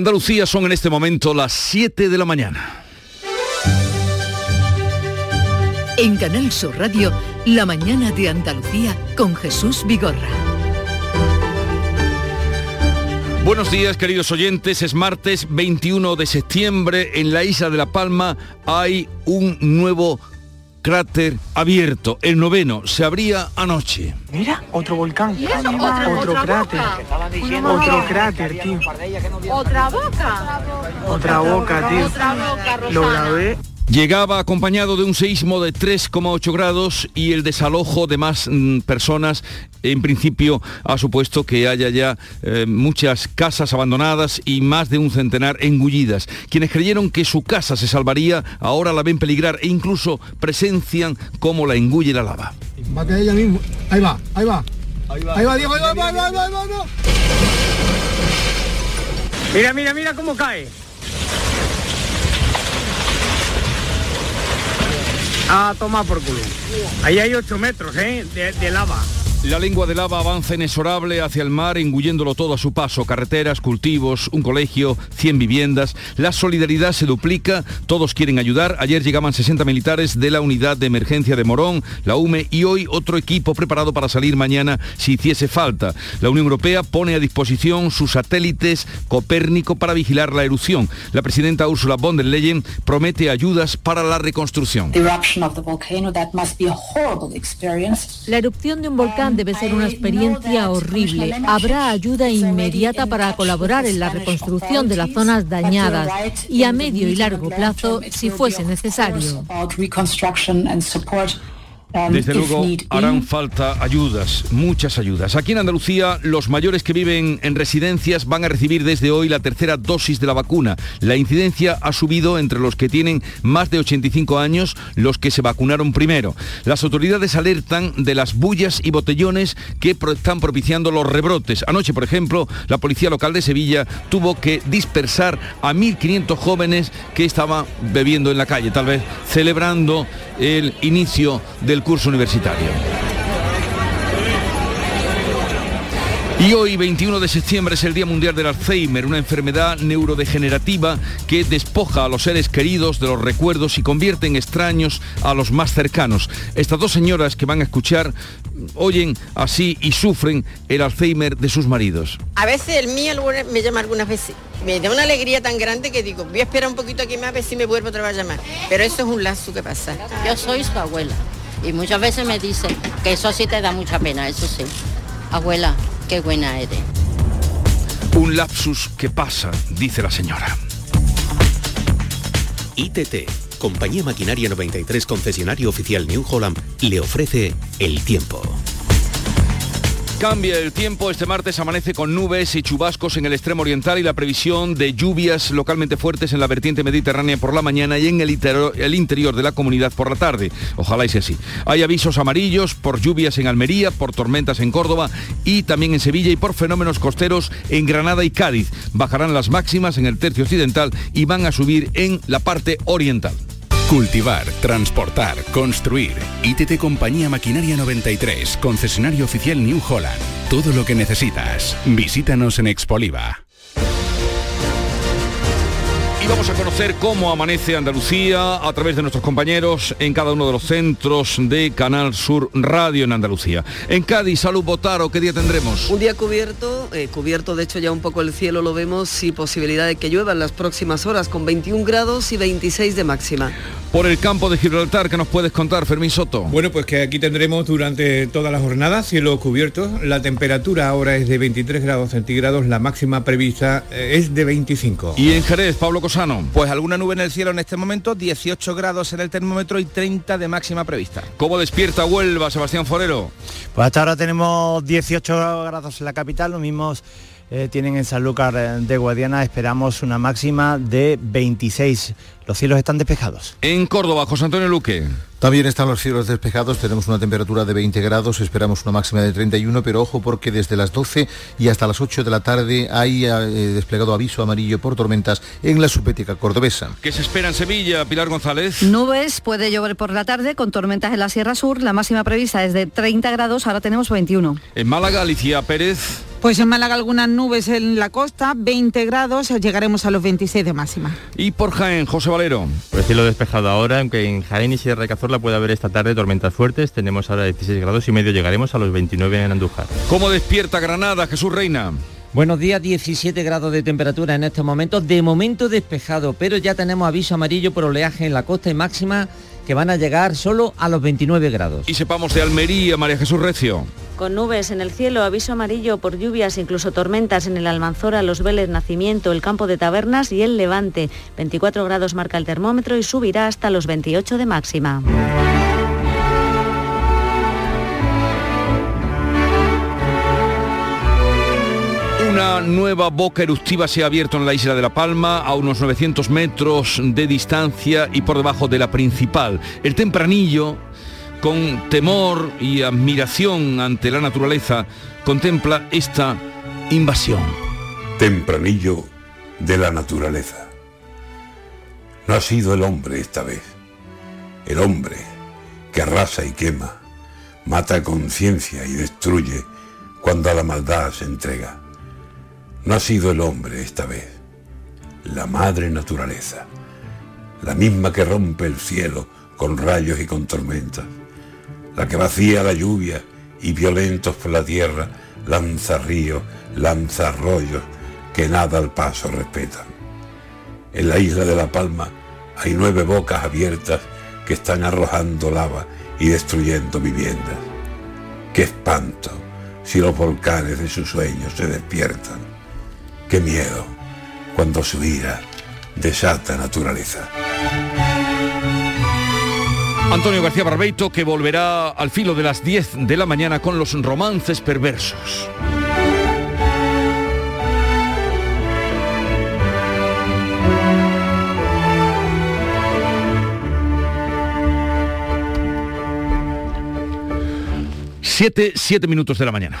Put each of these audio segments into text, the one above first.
Andalucía son en este momento las 7 de la mañana. En Canal Sur Radio, La mañana de Andalucía con Jesús Vigorra. Buenos días queridos oyentes, es martes 21 de septiembre, en la isla de La Palma hay un nuevo cráter abierto, el noveno, se abría anoche. Mira, otro volcán. Otra- otro otra cráter. boca. Otro cráter, tío. Otra boca. Otra boca, tío. Otra boca, Lo grabé. Llegaba acompañado de un seísmo de 3,8 grados y el desalojo de más mm, personas. En principio ha supuesto que haya ya eh, muchas casas abandonadas y más de un centenar engullidas. Quienes creyeron que su casa se salvaría ahora la ven peligrar e incluso presencian cómo la engulle la lava. Va a caer ella mismo. Ahí va, ahí va. Ahí va, Diego, ahí va, ahí va, ahí va, ahí va, ahí va, ahí va. Mira, mira, mira cómo cae. Ah, toma por culo. Ahí hay 8 metros, ¿eh? De lava. La lengua de lava avanza inexorable hacia el mar, engulléndolo todo a su paso. Carreteras, cultivos, un colegio, 100 viviendas. La solidaridad se duplica, todos quieren ayudar. Ayer llegaban 60 militares de la unidad de emergencia de Morón, la UME, y hoy otro equipo preparado para salir mañana si hiciese falta. La Unión Europea pone a disposición sus satélites Copérnico para vigilar la erupción. La presidenta Ursula von der Leyen promete ayudas para la reconstrucción. La erupción de un volcán debe ser una experiencia horrible. Habrá ayuda inmediata para colaborar en la reconstrucción de las zonas dañadas y a medio y largo plazo si fuese necesario. Um, Desde luego harán falta ayudas, muchas ayudas. Aquí en Andalucía, los mayores que viven en residencias van a recibir desde hoy la tercera dosis de la vacuna. La incidencia ha subido entre los que tienen más de 85 años, los que se vacunaron primero. Las autoridades alertan de las bullas y botellones que están propiciando los rebrotes. Anoche, por ejemplo, la policía local de Sevilla tuvo que dispersar a 1.500 jóvenes que estaban bebiendo en la calle, tal vez celebrando el inicio del curso universitario. Y hoy, 21 de septiembre, es el Día Mundial del Alzheimer, una enfermedad neurodegenerativa que despoja a los seres queridos de los recuerdos y convierte en extraños a los más cercanos. Estas dos señoras que van a escuchar oyen así y sufren el Alzheimer de sus maridos. A veces el mío me llama algunas veces. Me da una alegría tan grande que digo, voy a esperar un poquito aquí más a ver si me vuelvo otra vez a llamar. Pero eso es un lazo que pasa. Yo soy su abuela y muchas veces me dicen que eso sí te da mucha pena, eso sí. Abuela, qué buena eres. Un lapsus que pasa, dice la señora. ITT, Compañía Maquinaria 93 concesionario oficial New Holland, le ofrece el tiempo. Cambia el tiempo, este martes amanece con nubes y chubascos en el extremo oriental y la previsión de lluvias localmente fuertes en la vertiente mediterránea por la mañana y en el, interior de la comunidad por la tarde. Ojalá y sea así. Hay avisos amarillos por lluvias en Almería, por tormentas en Córdoba y también en Sevilla y por fenómenos costeros en Granada y Cádiz. Bajarán las máximas en el tercio occidental y van a subir en la parte oriental. Cultivar, transportar, construir. ITT Compañía Maquinaria 93, concesionario oficial New Holland. Todo lo que necesitas. Visítanos en Expoliva. Vamos a conocer cómo amanece Andalucía a través de nuestros compañeros en cada uno de los centros de Canal Sur Radio en Andalucía. En Cádiz, Salud Botaro, ¿qué día tendremos? Un día cubierto, eh, cubierto de hecho ya un poco el cielo lo vemos y posibilidad de que llueva en las próximas horas con 21 grados y 26 de máxima. Por el campo de Gibraltar, ¿qué nos puedes contar, Fermín Soto? Bueno, pues que aquí tendremos durante toda la jornada cielo cubierto. La temperatura ahora es de 23 grados centígrados, la máxima prevista eh, es de 25. Y en Jerez, Pablo Cosano. Pues alguna nube en el cielo en este momento, 18 grados en el termómetro y 30 de máxima prevista. ¿Cómo despierta Huelva, Sebastián Forero? Pues hasta ahora tenemos 18 grados en la capital, los mismos eh, tienen en Sanlúcar eh, de Guadiana, esperamos una máxima de 26. Los cielos están despejados. En Córdoba, José Antonio Luque. También están los cielos despejados, tenemos una temperatura de 20 grados, esperamos una máxima de 31, pero ojo porque desde las 12 y hasta las 8 de la tarde hay eh, desplegado aviso amarillo por tormentas en la subética cordobesa. ¿Qué se espera en Sevilla, Pilar González? Nubes, puede llover por la tarde con tormentas en la Sierra Sur. La máxima prevista es de 30 grados, ahora tenemos 21. En Málaga, Alicia Pérez. Pues en Málaga algunas nubes en la costa, 20 grados, llegaremos a los 26 de máxima. Y por Jaén, José Valero. Pues cielo despejado ahora, aunque en Jaén y Sierra de Cazorla puede haber esta tarde tormentas fuertes, tenemos ahora 16 grados y medio, llegaremos a los 29 en Andújar. ¿Cómo despierta Granada, Jesús Reina? Buenos días, 17 grados de temperatura en estos momentos, de momento despejado, pero ya tenemos aviso amarillo por oleaje en la costa y máxima que van a llegar solo a los 29 grados. Y sepamos de Almería, María Jesús Recio. Con nubes en el cielo, aviso amarillo por lluvias, incluso tormentas en el Almanzora, Los Vélez, Nacimiento, el Campo de Tabernas y el Levante. 24 grados marca el termómetro y subirá hasta los 28 de máxima. Nueva boca eruptiva se ha abierto en la isla de La Palma a unos 900 metros de distancia y por debajo de la principal. El tempranillo, con temor y admiración ante la naturaleza, contempla esta invasión. Tempranillo de la naturaleza. No ha sido el hombre esta vez. El hombre que arrasa y quema, mata conciencia y destruye cuando a la maldad se entrega. No ha sido el hombre esta vez, la madre naturaleza, la misma que rompe el cielo con rayos y con tormentas, la que vacía la lluvia y violentos por la tierra lanza ríos, lanza arroyos que nada al paso respetan. En la isla de La Palma hay nueve bocas abiertas que están arrojando lava y destruyendo viviendas. ¡Qué espanto si los volcanes de sus sueños se despiertan! Qué miedo cuando su ira desata naturaleza. Antonio García Barbeito que volverá al filo de las 10 de la mañana con los romances perversos. Siete, siete minutos de la mañana.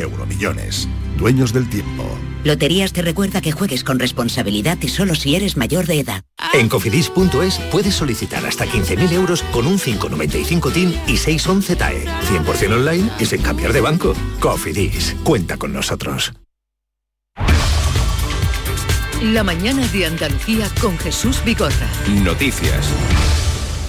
Euromillones, dueños del tiempo. Loterías te recuerda que juegues con responsabilidad y solo si eres mayor de edad. En cofidis.es puedes solicitar hasta 15.000 euros con un 595 TIN y 611 TAE. 100% online y sin cambiar de banco. Cofidis, cuenta con nosotros. La mañana de Andalucía con Jesús Vigorra. Noticias.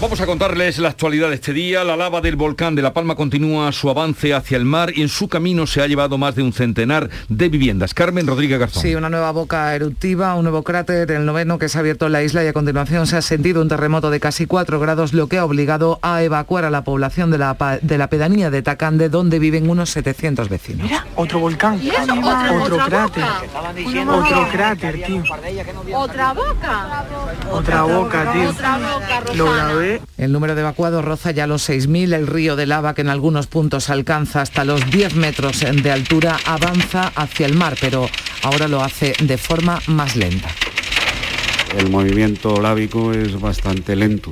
Vamos a contarles la actualidad de este día. La lava del volcán de La Palma continúa su avance hacia el mar y en su camino se ha llevado más de un centenar de viviendas. Carmen Rodríguez Garzón. Sí, una nueva boca eruptiva, un nuevo cráter, el noveno que se ha abierto en la isla y a continuación se ha sentido un terremoto de casi 4 grados, lo que ha obligado a evacuar a la población de la, de la pedanía de Tacande, donde viven unos 700 vecinos. Mira, otro volcán, otro, cráter, otro cráter, tío. Otra boca. Otra boca, tío. Lo grabé el número de evacuados roza ya los 6.000. El río de lava, que en algunos puntos alcanza hasta los 10 metros de altura, avanza hacia el mar, pero ahora lo hace de forma más lenta. El movimiento lábico es bastante lento.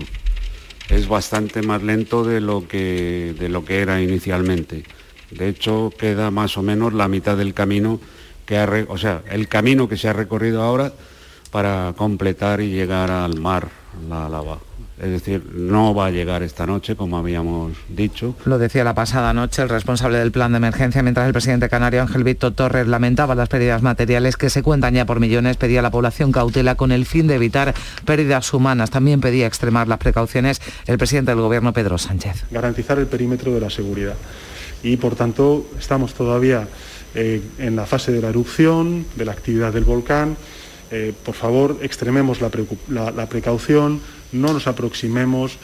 Es bastante más lento de lo que, de lo que era inicialmente. De hecho, queda más o menos la mitad del camino que ha, o sea, el camino que se ha recorrido ahora para completar y llegar al mar la lava. Es decir, no va a llegar esta noche, como habíamos dicho. Lo decía la pasada noche el responsable del plan de emergencia, mientras el presidente canario Ángel Víctor Torres lamentaba las pérdidas materiales que se cuentan ya por millones, pedía a la población cautela con el fin de evitar pérdidas humanas. También pedía extremar las precauciones el presidente del gobierno, Pedro Sánchez. Garantizar el perímetro de la seguridad. Y por tanto, estamos todavía eh, en la fase de la erupción, de la actividad del volcán. Eh, por favor, extrememos la, la precaución no nos aproximemos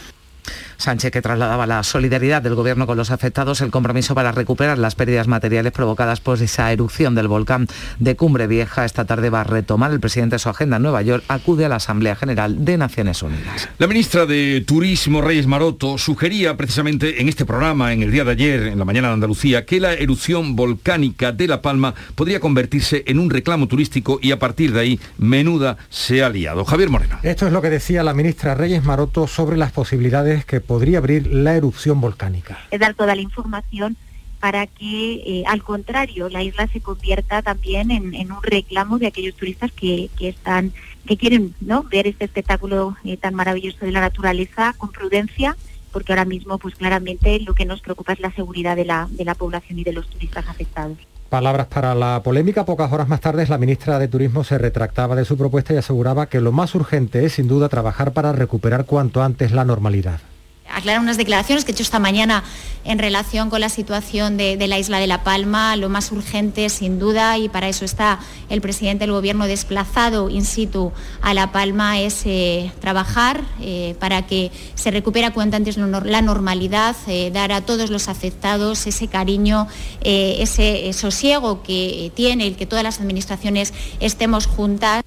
Sánchez que trasladaba la solidaridad del gobierno con los afectados, el compromiso para recuperar las pérdidas materiales provocadas por esa erupción del volcán de Cumbre Vieja. Esta tarde va a retomar el presidente su agenda en Nueva York, acude a la Asamblea General de Naciones Unidas. La ministra de Turismo, Reyes Maroto, sugería precisamente en este programa, en el día de ayer, en la mañana de Andalucía, que la erupción volcánica de La Palma podría convertirse en un reclamo turístico y a partir de ahí menuda se ha liado. Javier Moreno. Esto es lo que decía la ministra Reyes Maroto sobre las posibilidades que podría abrir la erupción volcánica. Es dar toda la información para que, eh, al contrario, la isla se convierta también en, un reclamo de aquellos turistas que, están, que quieren ¿no? ver este espectáculo eh, tan maravilloso de la naturaleza con prudencia, porque ahora mismo, pues claramente, lo que nos preocupa es la seguridad de la, de la población y de los turistas afectados. Palabras para la polémica. Pocas horas más tarde, la ministra de Turismo se retractaba de su propuesta y aseguraba que lo más urgente es, sin duda, trabajar para recuperar cuanto antes la normalidad aclarar unas declaraciones que he hecho esta mañana en relación con la situación de, la isla de La Palma. Lo más urgente, sin duda, y para eso está el presidente del Gobierno desplazado in situ a La Palma, es eh, trabajar eh, para que se recupere cuanto antes la normalidad, eh, dar a todos los afectados ese cariño, ese sosiego que tiene el que todas las administraciones estemos juntas.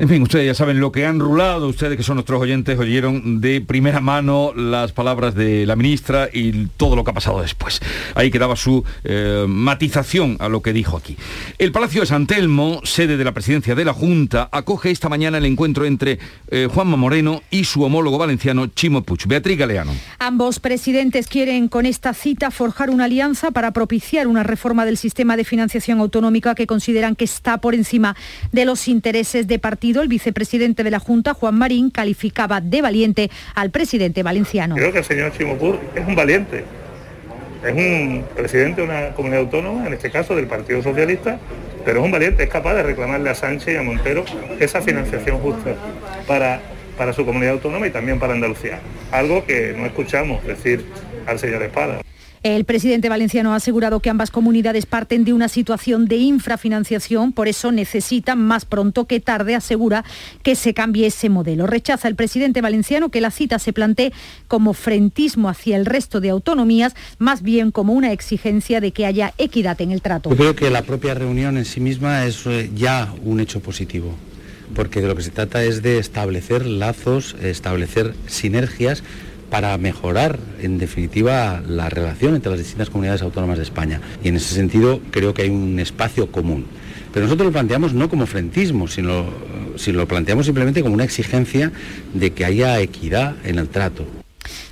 En fin, ustedes ya saben lo que han rulado, ustedes que son nuestros oyentes oyeron de primera mano las palabras de la ministra y todo lo que ha pasado después. Ahí quedaba su eh, matización a lo que dijo aquí. El Palacio de San Telmo, sede de la presidencia de la Junta, acoge esta mañana el encuentro entre eh, Juanma Moreno y su homólogo valenciano Chimo Puig. Beatriz Galeano. Ambos presidentes quieren con esta cita forjar una alianza para propiciar una reforma del sistema de financiación autonómica que consideran que está por encima de los intereses de partidos el vicepresidente de la Junta, Juan Marín, calificaba de valiente al presidente valenciano. Creo que el señor Chimopur es un valiente. Es un presidente de una comunidad autónoma, en este caso del Partido Socialista, pero es un valiente, es capaz de reclamarle a Sánchez y a Montero esa financiación justa para, para su comunidad autónoma y también para Andalucía. Algo que no escuchamos decir al señor Espada. El presidente valenciano ha asegurado que ambas comunidades parten de una situación de infrafinanciación, por eso necesitan más pronto que tarde, asegura, que se cambie ese modelo. Rechaza el presidente valenciano que la cita se plantee como frentismo hacia el resto de autonomías, más bien como una exigencia de que haya equidad en el trato. Yo creo que la propia reunión en sí misma es eh, ya un hecho positivo porque de lo que se trata es de establecer lazos, establecer sinergias para mejorar, en definitiva, la relación entre las distintas comunidades autónomas de España. Y en ese sentido creo que hay un espacio común. Pero nosotros lo planteamos no como frentismo, sino, sino lo planteamos simplemente como una exigencia de que haya equidad en el trato.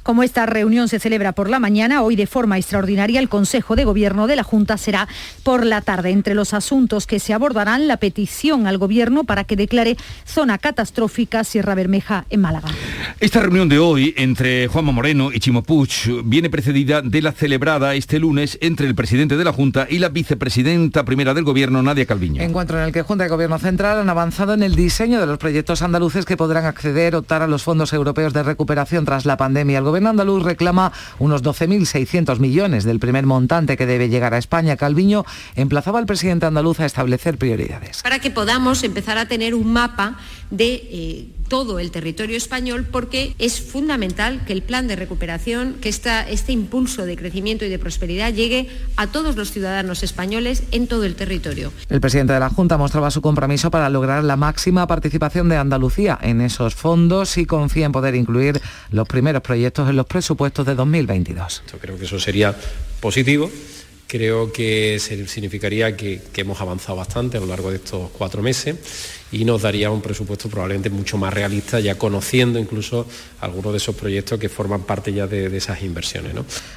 Como esta reunión se celebra por la mañana, hoy de forma extraordinaria el Consejo de Gobierno de la Junta será por la tarde. Entre los asuntos que se abordarán, la petición al Gobierno para que declare zona catastrófica Sierra Bermeja en Málaga. Esta reunión de hoy entre Juanma Moreno y Chimo Puig viene precedida de la celebrada este lunes entre el presidente de la Junta y la vicepresidenta primera del Gobierno, Nadia Calviño. Encuentro en el que Junta y Gobierno Central han avanzado en el diseño de los proyectos andaluces que podrán acceder, optar a los fondos europeos de recuperación tras la pandemia. El gobierno andaluz reclama unos 12.600 millones del primer montante que debe llegar a España. Calviño emplazaba al presidente andaluz a establecer prioridades. Para que podamos empezar a tener un mapa de eh, todo el territorio español porque es fundamental que el plan de recuperación, que este impulso de crecimiento y de prosperidad llegue a todos los ciudadanos españoles en todo el territorio. El presidente de la Junta mostraba su compromiso para lograr la máxima participación de Andalucía en esos fondos y confía en poder incluir los primeros proyectos en los presupuestos de 2022. Yo creo que eso sería positivo creo que significaría que, hemos avanzado bastante a lo largo de estos cuatro meses y nos daría un presupuesto probablemente mucho más realista, ya conociendo incluso algunos de esos proyectos que forman parte ya de, esas inversiones.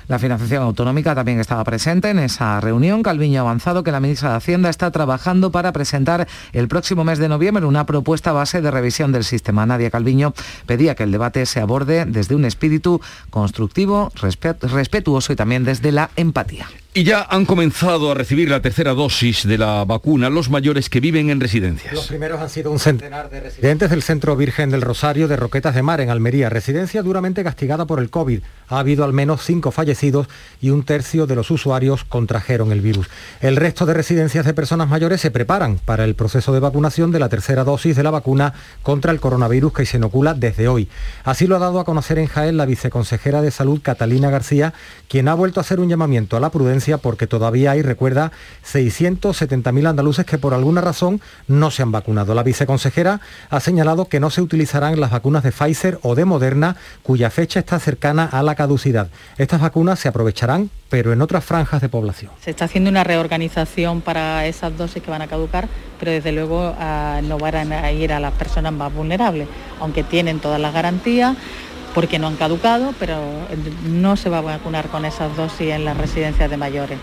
La financiación autonómica también estaba presente en esa reunión. Calviño ha avanzado que la ministra de Hacienda está trabajando para presentar el próximo mes de noviembre una propuesta base de revisión del sistema. Nadia Calviño pedía que el debate se aborde desde un espíritu constructivo, respetuoso y también desde la empatía. Y ya han comenzado a recibir la tercera dosis de la vacuna los mayores que viven en residencias. Los primeros Han sido un centenar de residentes del Centro Virgen del Rosario de Roquetas de Mar en Almería, residencia duramente castigada por el COVID. Ha habido al menos cinco fallecidos y un tercio de los usuarios contrajeron el virus. El resto de residencias de personas mayores se preparan para el proceso de vacunación de la tercera dosis de la vacuna contra el coronavirus que se inocula desde hoy. Así lo ha dado a conocer en Jaén la viceconsejera de Salud Catalina García, quien ha vuelto a hacer un llamamiento a la prudencia porque todavía hay, recuerda, 670.000 andaluces que por alguna razón no se han vacunado. La viceconsejera ha señalado que no se utilizarán las vacunas de Pfizer o de Moderna, cuya fecha está cercana a la caducidad. Estas vacunas se aprovecharán, pero en otras franjas de población. Se está haciendo una reorganización para esas dosis que van a caducar, pero desde luego ah, no van a ir a las personas más vulnerables, aunque tienen todas las garantías porque no han caducado, pero no se va a vacunar con esas dosis en las residencias de mayores.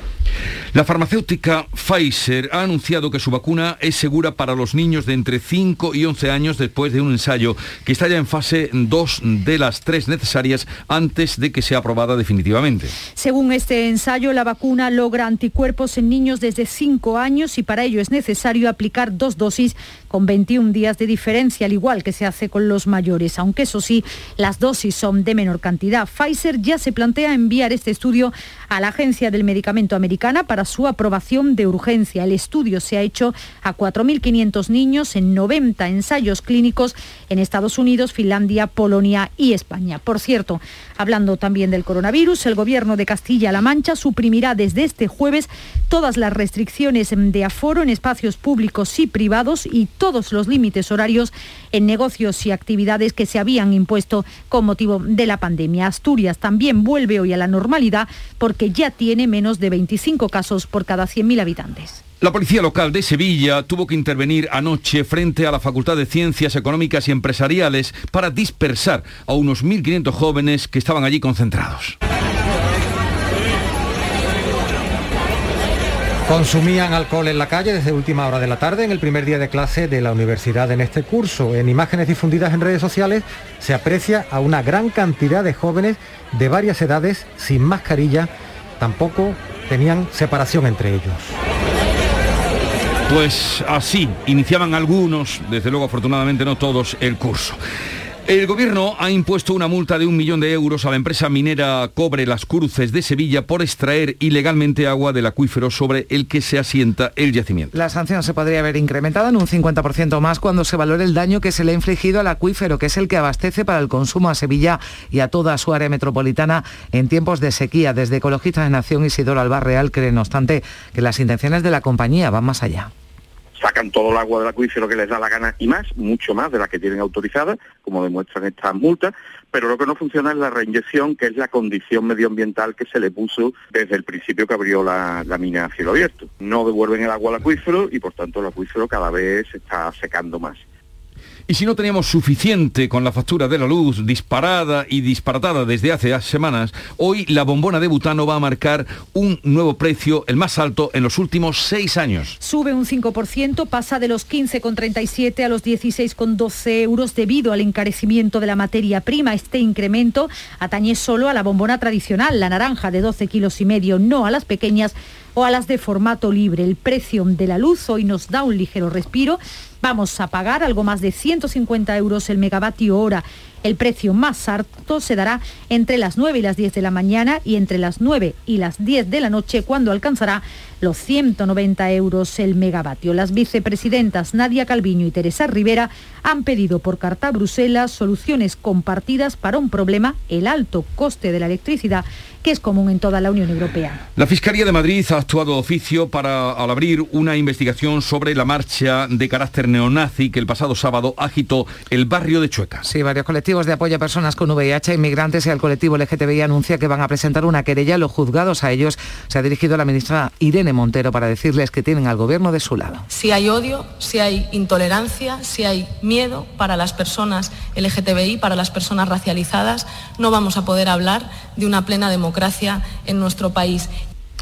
La farmacéutica Pfizer ha anunciado que su vacuna es segura para los niños de entre 5 y 11 años después de un ensayo que está ya en fase 2 de las tres necesarias antes de que sea aprobada definitivamente. Según este ensayo, la vacuna logra anticuerpos en niños desde 5 años y para ello es necesario aplicar dos dosis con 21 días de diferencia, al igual que se hace con los mayores, aunque eso sí, las dosis son de menor cantidad. Pfizer ya se plantea enviar este estudio a la Agencia del Medicamento Americana para su aprobación de urgencia. El estudio se ha hecho a 4.500 niños en 90 ensayos clínicos en Estados Unidos, Finlandia, Polonia y España. Por cierto, hablando también del coronavirus, el Gobierno de Castilla-La Mancha suprimirá desde este jueves todas las restricciones de aforo en espacios públicos y privados y todos los límites horarios en negocios y actividades que se habían impuesto con motivo de la pandemia. Asturias también vuelve hoy a la normalidad porque ya tiene menos de 25 casos por cada 100.000 habitantes. La policía local de Sevilla tuvo que intervenir anoche frente a la Facultad de Ciencias Económicas y Empresariales para dispersar a unos 1.500 jóvenes que estaban allí concentrados. Consumían alcohol en la calle desde última hora de la tarde en el primer día de clase de la universidad en este curso. En imágenes difundidas en redes sociales se aprecia a una gran cantidad de jóvenes de varias edades sin mascarilla. Tampoco tenían separación entre ellos. Pues así iniciaban algunos, desde luego afortunadamente no todos, el curso. El gobierno ha impuesto una multa de un millón de euros a la empresa minera Cobre Las Cruces de Sevilla por extraer ilegalmente agua del acuífero sobre el que se asienta el yacimiento. La sanción se podría haber incrementado en un 50% más cuando se valore el daño que se le ha infligido al acuífero, que es el que abastece para el consumo a Sevilla y a toda su área metropolitana en tiempos de sequía. Desde Ecologistas de Nación, Isidoro Albarreal cree, no obstante, que las intenciones de la compañía van más allá sacan todo el agua del acuífero que les da la gana y más, mucho más de la que tienen autorizada, como demuestran estas multas, pero lo que no funciona es la reinyección, que es la condición medioambiental que se le puso desde el principio que abrió la, la mina a cielo abierto. No devuelven el agua al acuífero y por tanto el acuífero cada vez se está secando más. Y si no teníamos suficiente con la factura de la luz disparada y disparatada desde hace semanas, hoy la bombona de butano va a marcar un nuevo precio, el más alto en los últimos seis años. Sube un 5%, pasa de los 15,37 a los 16,12 euros debido al encarecimiento de la materia prima. Este incremento atañe solo a la bombona tradicional, la naranja de 12 kilos y medio, no a las pequeñas o a las de formato libre. El precio de la luz hoy nos da un ligero respiro. Vamos a pagar algo más de 150 euros el megavatio hora. El precio más alto se dará entre las 9 y las 10 de la mañana y entre las 9 y las 10 de la noche cuando alcanzará los 190 euros el megavatio. Las vicepresidentas Nadia Calviño y Teresa Rivera han pedido por carta a Bruselas soluciones compartidas para un problema, el alto coste de la electricidad que es común en toda la Unión Europea. La Fiscalía de Madrid ha actuado de oficio para al abrir una investigación sobre la marcha de carácter neonazi que el pasado sábado agitó el barrio de Chueca. Sí, varios colectivos de apoyo a personas con VIH, inmigrantes y al colectivo LGTBI anuncia que van a presentar una querella a los juzgados. A ellos se ha dirigido la ministra Irene Montero para decirles que tienen al gobierno de su lado. Si hay odio, si hay intolerancia, si hay miedo para las personas LGTBI, para las personas racializadas, no vamos a poder hablar de una plena democracia en nuestro país.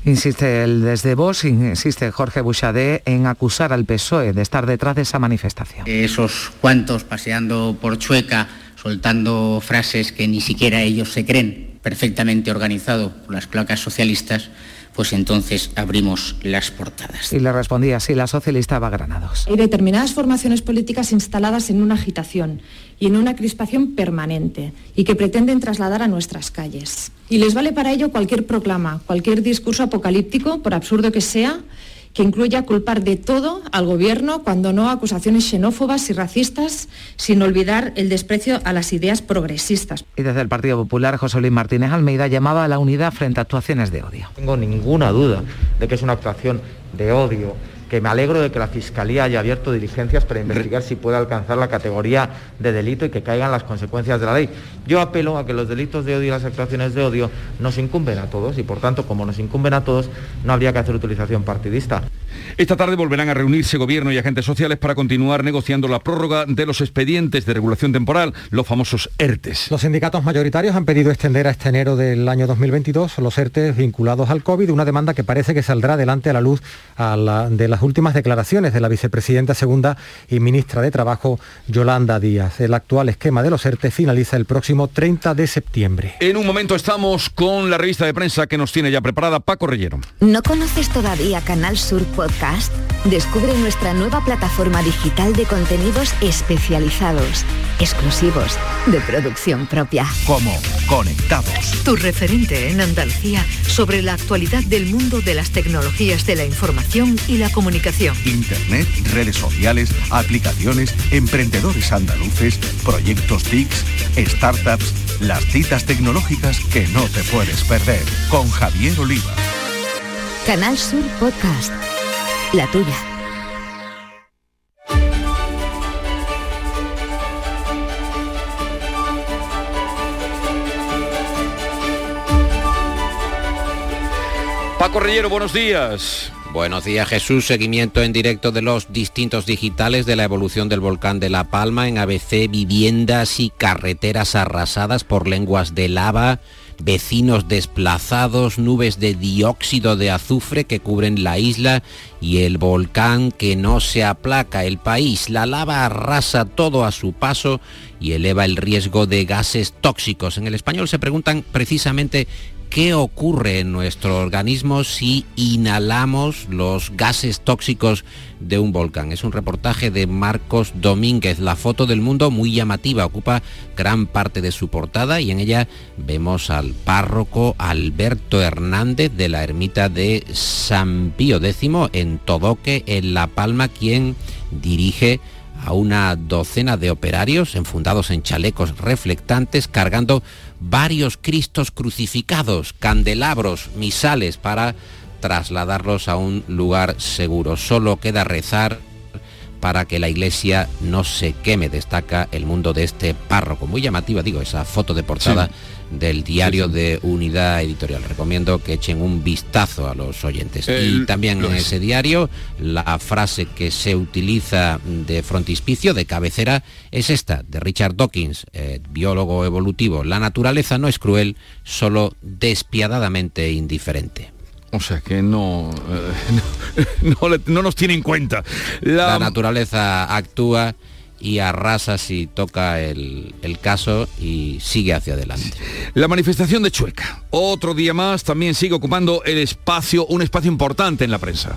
Insiste el desde Vox, insiste Jorge Bouchardet en acusar al PSOE de estar detrás de esa manifestación. Esos cuantos paseando por Chueca, soltando frases que ni siquiera ellos se creen, perfectamente organizado por las placas socialistas, pues entonces abrimos las portadas. Y le respondía así la socialista Eva Granados. Hay determinadas formaciones políticas instaladas en una agitación y en una crispación permanente y que pretenden trasladar a nuestras calles. Y les vale para ello cualquier proclama, cualquier discurso apocalíptico, por absurdo que sea, que incluya culpar de todo al Gobierno, cuando no acusaciones xenófobas y racistas, sin olvidar el desprecio a las ideas progresistas. Y desde el Partido Popular, José Luis Martínez Almeida llamaba a la unidad frente a actuaciones de odio. No tengo ninguna duda de que es una actuación de odio, que me alegro de que la Fiscalía haya abierto diligencias para investigar si puede alcanzar la categoría de delito y que caigan las consecuencias de la ley. Yo apelo a que los delitos de odio y las actuaciones de odio nos incumben a todos y por tanto, como nos incumben a todos, no habría que hacer utilización partidista. Esta tarde volverán a reunirse gobierno y agentes sociales para continuar negociando la prórroga de los expedientes de regulación temporal, los famosos ERTES. Los sindicatos mayoritarios han pedido extender a este enero del año 2022 los ERTES vinculados al COVID, una demanda que parece que saldrá adelante a la luz a la, de las últimas declaraciones de la vicepresidenta segunda y ministra de Trabajo, Yolanda Díaz. El actual esquema de los ERTES finaliza el próximo 30 de septiembre. En un momento estamos con la revista de prensa que nos tiene ya preparada Paco Rellero. ¿No conoces todavía Canal Sur Podcast? Descubre nuestra nueva plataforma digital de contenidos especializados, exclusivos, de producción propia. Como Conectados. Tu referente en Andalucía sobre la actualidad del mundo de las tecnologías de la información y la comunicación. Internet, redes sociales, aplicaciones, emprendedores andaluces, proyectos TICs, startups, las citas tecnológicas que no te puedes perder. Con Javier Oliva. Canal Sur Podcast la tuya. Paco Rellero, buenos días. Buenos días Jesús, seguimiento en directo de los distintos digitales de la evolución del volcán de La Palma en ABC, viviendas y carreteras arrasadas por lenguas de lava, vecinos desplazados, nubes de dióxido de azufre que cubren la isla y el volcán que no se aplaca. El país, la lava arrasa todo a su paso y eleva el riesgo de gases tóxicos. En el español se preguntan precisamente qué ocurre en nuestro organismo si inhalamos los gases tóxicos de un volcán. Es un reportaje de Marcos Domínguez. La foto del mundo muy llamativa ocupa gran parte de su portada y en ella vemos al párroco Alberto Hernández de la ermita de San Pío X en Todoque, en La Palma, quien dirige a una docena de operarios enfundados en chalecos reflectantes cargando varios Cristos crucificados, candelabros, misales para trasladarlos a un lugar seguro. Solo queda rezar para que la iglesia no se queme, destaca el mundo de este párroco. Muy llamativa, digo, esa foto de portada del diario de Unidad Editorial. Recomiendo que echen un vistazo a los oyentes. y también en ese diario la frase que se utiliza de frontispicio, de cabecera, es esta, de Richard Dawkins, eh, biólogo evolutivo. La naturaleza no es cruel, solo despiadadamente indiferente. O sea que no, eh, no, nos tiene en cuenta. La... naturaleza actúa y arrasa si toca el, el, caso y sigue hacia adelante. La manifestación de Chueca, otro día más, también sigue ocupando el espacio, un espacio importante en la prensa.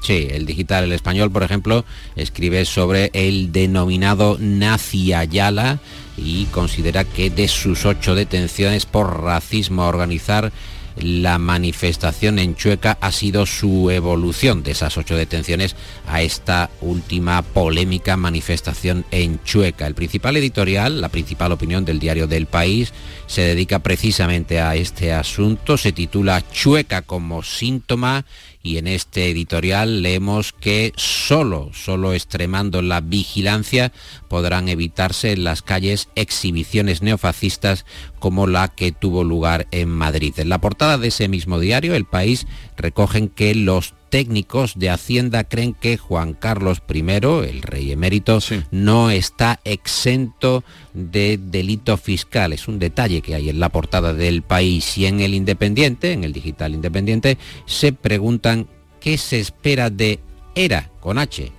Sí, el digital, el español, por ejemplo, escribe sobre el denominado Nazi Ayala y considera que de sus ocho detenciones por racismo a organizar la manifestación en Chueca ha sido su evolución de esas ocho detenciones a esta última polémica manifestación en Chueca. El principal editorial, la principal opinión del diario del país, se dedica precisamente a este asunto. Se titula Chueca como síntoma y en este editorial leemos que solo, solo extremando la vigilancia podrán evitarse en las calles exhibiciones neofascistas como la que tuvo lugar en Madrid. En la portada de ese mismo diario, El País, recogen que los técnicos de Hacienda creen que Juan Carlos I, el rey emérito, no está exento de delito fiscal. Es un detalle que hay en la portada del país y en el Independiente, en el digital Independiente, se preguntan qué se espera de ERA con H.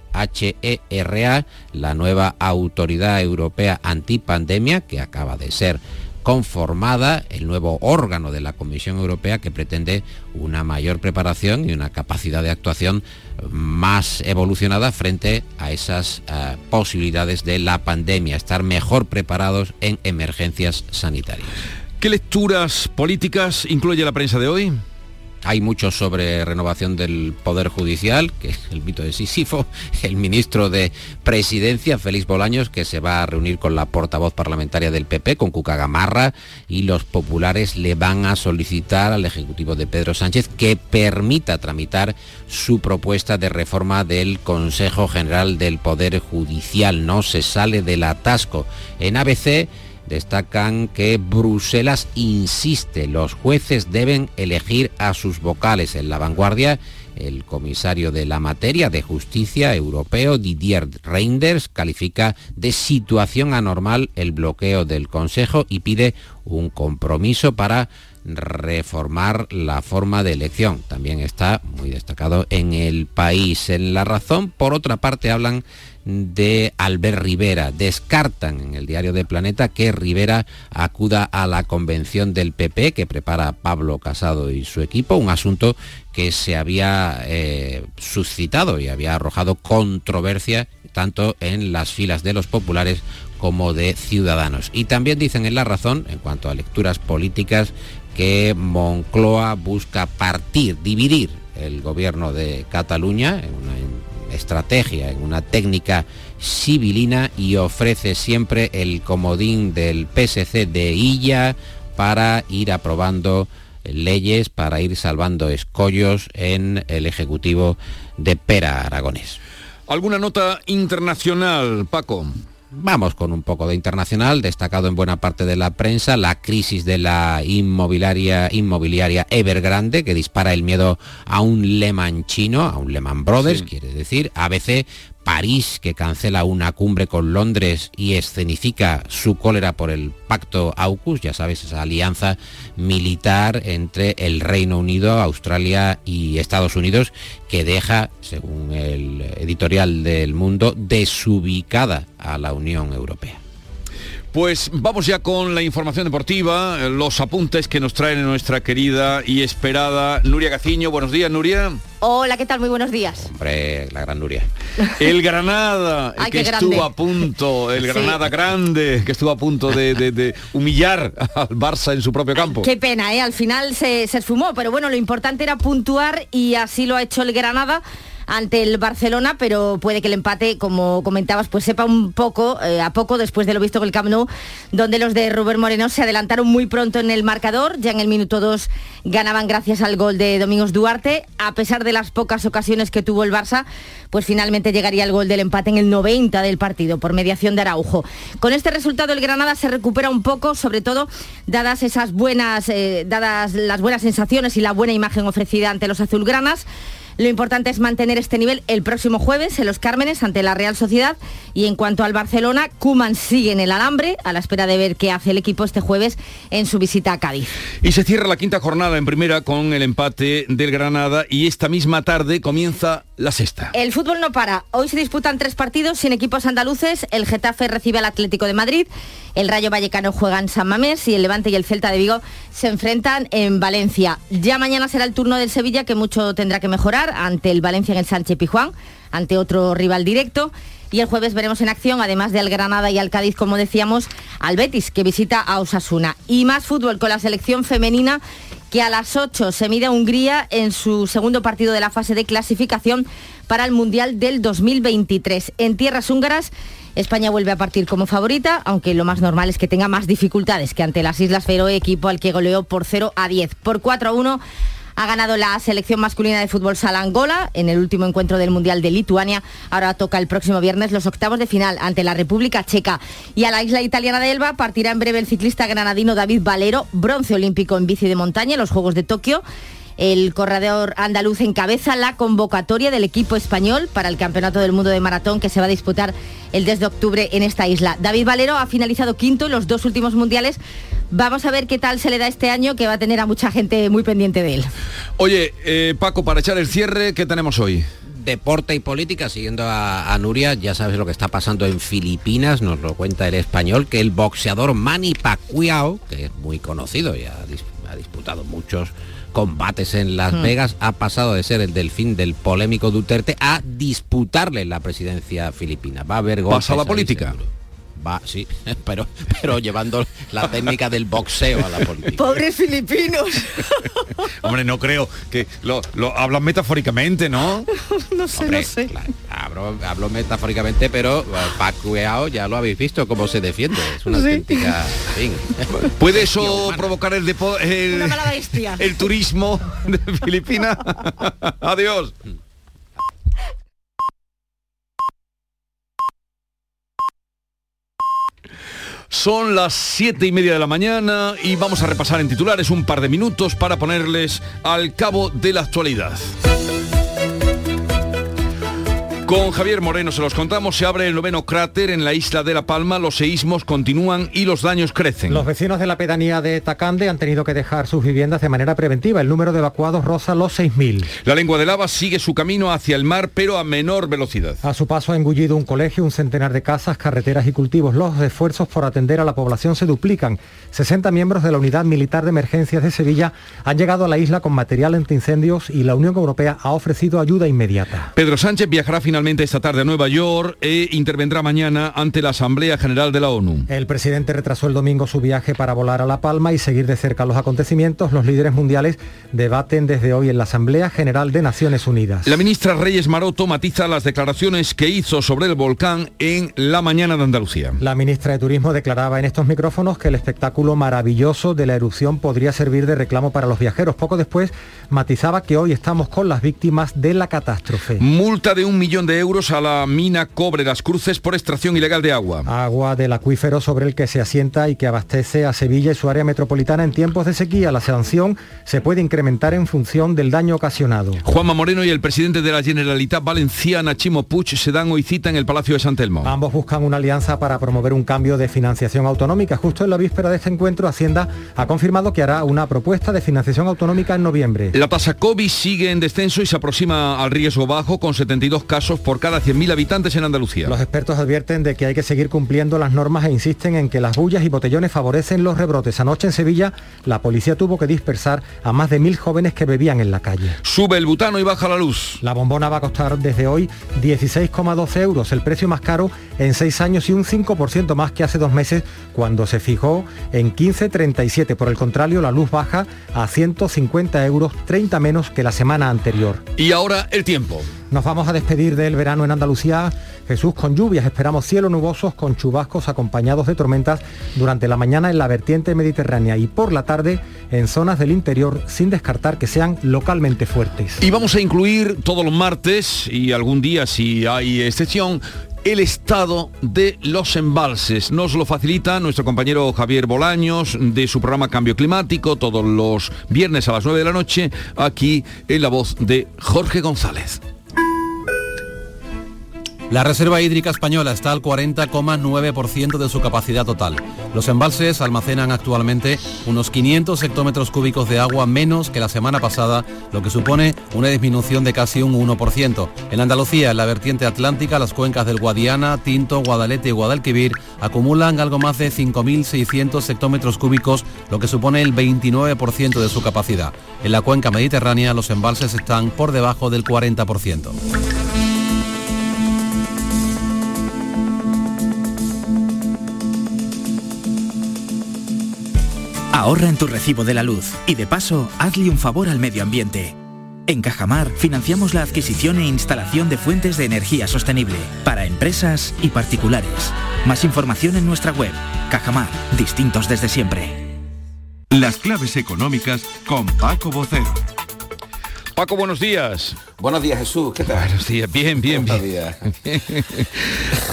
HERA, la nueva autoridad europea antipandemia que acaba de ser conformada el nuevo órgano de la Comisión Europea que pretende una mayor preparación y una capacidad de actuación más evolucionada frente a esas eh, posibilidades de la pandemia, estar mejor preparados en emergencias sanitarias. ¿Qué lecturas políticas incluye la prensa de hoy? Hay mucho sobre renovación del Poder Judicial, que es el mito de Sísifo, el ministro de Presidencia, Félix Bolaños, que se va a reunir con la portavoz parlamentaria del PP, con Cuca Gamarra, y los populares le van a solicitar al Ejecutivo de Pedro Sánchez que permita tramitar su propuesta de reforma del Consejo General del Poder Judicial. No se sale del atasco. En ABC destacan que Bruselas insiste, los jueces deben elegir a sus vocales. En la vanguardia, el comisario de la materia de justicia europeo, Didier Reinders, califica de situación anormal el bloqueo del Consejo y pide un compromiso para reformar la forma de elección. También está muy destacado en el país. En la razón, por otra parte, hablan de Albert Rivera. Descartan en el diario de Planeta que Rivera acuda a la convención del PP que prepara Pablo Casado y su equipo, un asunto que se había eh, suscitado y había arrojado controversia tanto en las filas de los populares como de ciudadanos. Y también dicen en La Razón, en cuanto a lecturas políticas, que Moncloa busca partir, dividir el gobierno de Cataluña en una estrategia, en una técnica civilina y ofrece siempre el comodín del PSC de Illa para ir aprobando leyes, para ir salvando escollos en el Ejecutivo de Pera Aragonés. ¿Alguna nota internacional, Paco? Vamos con un poco de internacional, destacado en buena parte de la prensa, la crisis de la inmobiliaria, inmobiliaria Evergrande, que dispara el miedo a un Lehman chino, a un Lehman Brothers, quiere decir. ABC París, que cancela una cumbre con Londres y escenifica su cólera por el pacto AUKUS, ya sabes, esa alianza militar entre el Reino Unido, Australia y Estados Unidos, que deja, según el editorial del mundo, desubicada a la Unión Europea. Pues vamos ya con la información deportiva, los apuntes que nos trae nuestra querida y esperada Nuria Gaciño. Buenos días, Nuria. Hola, ¿qué tal? Muy buenos días. Hombre, la gran Nuria. El Granada, que estuvo a punto, el Granada grande, que estuvo a punto de, humillar al Barça en su propio campo. Qué pena, ¿eh? Al final se, se esfumó, pero bueno, lo importante era puntuar y así lo ha hecho el Granada ante el Barcelona, pero puede que el empate, como comentabas, pues sepa un poco, eh, a poco después de lo visto con el Camp Nou, donde los de Rubén Moreno se adelantaron muy pronto en el marcador, ya en el minuto 2 ganaban gracias al gol de Domingos Duarte, a pesar de las pocas ocasiones que tuvo el Barça, pues finalmente llegaría el gol del empate en el 90 del partido por mediación de Araujo. Con este resultado el Granada se recupera un poco, sobre todo dadas esas buenas, eh, dadas las buenas sensaciones y la buena imagen ofrecida ante los azulgranas. Lo importante es mantener este nivel el próximo jueves en los Cármenes ante la Real Sociedad y en cuanto al Barcelona, Kuman sigue en el alambre a la espera de ver qué hace el equipo este jueves en su visita a Cádiz. Y se cierra la quinta jornada en primera con el empate del Granada y esta misma tarde comienza la sexta. El fútbol no para. Hoy se disputan tres partidos sin equipos andaluces. El Getafe recibe al Atlético de Madrid, el Rayo Vallecano juega en San Mamés y el Levante y el Celta de Vigo se enfrentan en Valencia. Ya mañana será el turno del Sevilla que mucho tendrá que mejorar ante el Valencia en el Sánchez Pijuán, ante otro rival directo. Y el jueves veremos en acción, además de al Granada y al Cádiz, como decíamos, al Betis, que visita a Osasuna. Y más fútbol con la selección femenina que a las 8 se mide a Hungría en su segundo partido de la fase de clasificación para el Mundial del 2023. En tierras húngaras, España vuelve a partir como favorita, aunque lo más normal es que tenga más dificultades que ante las Islas Feroe, equipo al que goleó por 0 a 10. Por 4 a 1 ha ganado la selección masculina de fútbol sala Angola en el último encuentro del Mundial de Lituania. Ahora toca el próximo viernes los octavos de final ante la República Checa. Y a la isla italiana de Elba partirá en breve el ciclista granadino David Valero, bronce olímpico en bici de montaña en los Juegos de Tokio. El corredor andaluz encabeza la convocatoria del equipo español para el Campeonato del Mundo de Maratón que se va a disputar el 10 de octubre en esta isla. David Valero ha finalizado quinto en los dos últimos mundiales. Vamos a ver qué tal se le da este año, que va a tener a mucha gente muy pendiente de él. Oye, eh, Paco, para echar el cierre, ¿qué tenemos hoy? deporte y política, siguiendo a, a Nuria, ya sabes lo que está pasando en Filipinas, nos lo cuenta el español, que el boxeador Manny Pacquiao, que es muy conocido y ha, dis- ha disputado muchos combates en Las Hmm. Vegas, ha pasado de ser el delfín del polémico Duterte a disputarle la presidencia filipina. Va a haber golpes Pasa la política. seguro. Va, sí, pero, pero llevando la técnica del boxeo a la política. Pobres filipinos. Hombre, no creo que lo, lo hablan metafóricamente, ¿no? no sé, Hombre, no sé. claro, hablo, hablo metafóricamente, pero eh, Pacquiao ya lo habéis visto cómo se defiende. Es una Sí. auténtica... fin. ¿Puede eso provocar el, depo- el, Una mala bestia. el turismo de Filipinas? Adiós. Son las siete y media de la mañana y vamos a repasar en titulares un par de minutos para ponerles al cabo de la actualidad. Con Javier Moreno se los contamos, se abre el noveno cráter en la isla de La Palma, los seísmos continúan y los daños crecen. Los vecinos de la pedanía de Tacande han tenido que dejar sus viviendas de manera preventiva. El número de evacuados roza los 6.000. La lengua de lava sigue su camino hacia el mar, pero a menor velocidad. A su paso ha engullido un colegio, un centenar de casas, carreteras y cultivos. Los esfuerzos por atender a la población se duplican. 60 miembros de la Unidad Militar de Emergencias de Sevilla han llegado a la isla con material antiincendios y la Unión Europea ha ofrecido ayuda inmediata. Pedro Sánchez viajará finalmente esta tarde a Nueva York e intervendrá mañana ante la Asamblea General de la ONU. El presidente retrasó el domingo su viaje para volar a La Palma y seguir de cerca los acontecimientos. Los líderes mundiales debaten desde hoy en la Asamblea General de Naciones Unidas. La ministra Reyes Maroto matiza las declaraciones que hizo sobre el volcán en la mañana de Andalucía. La ministra de Turismo declaraba en estos micrófonos que el espectáculo maravilloso de la erupción podría servir de reclamo para los viajeros. Poco después matizaba que hoy estamos con las víctimas de la catástrofe. Multa de un millón de euros a la mina Cobre Las Cruces por extracción ilegal de agua. Agua del acuífero sobre el que se asienta y que abastece a Sevilla y su área metropolitana en tiempos de sequía. La sanción se puede incrementar en función del daño ocasionado. Juanma Moreno y el presidente de la Generalitat Valenciana, Chimo Puig, se dan hoy cita en el Palacio de San Telmo. Ambos buscan una alianza para promover un cambio de financiación autonómica. Justo en la víspera de este encuentro, Hacienda ha confirmado que hará una propuesta de financiación autonómica en noviembre. La tasa COVID sigue en descenso y se aproxima al riesgo bajo con 72 casos por cada 100.000 habitantes en Andalucía. Los expertos advierten de que hay que seguir cumpliendo las normas e insisten en que las bullas y botellones favorecen los rebrotes. Anoche en Sevilla, la policía tuvo que dispersar a más de mil jóvenes que bebían en la calle. Sube el butano y baja la luz. La bombona va a costar desde hoy 16,12 euros, el precio más caro en seis años y un 5% más que hace dos meses cuando se fijó en 15,37. Por el contrario, la luz baja a 150 euros, 30 menos que la semana anterior. Y ahora el tiempo. Nos vamos a despedir del verano en Andalucía, Jesús, con lluvias. Esperamos cielos nubosos con chubascos acompañados de tormentas durante la mañana en la vertiente mediterránea y por la tarde en zonas del interior, sin descartar que sean localmente fuertes. Y vamos a incluir todos los martes y algún día si hay excepción el estado de los embalses. Nos lo facilita nuestro compañero Javier Bolaños de su programa Cambio Climático todos los viernes a las 9 de la noche aquí en la voz de Jorge González. La reserva hídrica española está al 40,9% de su capacidad total. Los embalses almacenan actualmente unos 500 hectómetros cúbicos de agua menos que la semana pasada, lo que supone una disminución de casi un 1%. En Andalucía, en la vertiente atlántica, las cuencas del Guadiana, Tinto, Guadalete y Guadalquivir acumulan algo más de 5.600 hectómetros cúbicos, lo que supone el 29% de su capacidad. En la cuenca mediterránea, los embalses están por debajo del 40%. Ahorra en tu recibo de la luz y de paso hazle un favor al medio ambiente. En Cajamar financiamos la adquisición e instalación de fuentes de energía sostenible para empresas y particulares. Más información en nuestra web. Cajamar, distintos desde siempre. Las claves económicas con Paco Bocero. Paco, buenos días. Buenos días, Jesús. ¿Qué tal? Buenos días, bien, bien, Buenos bien. días.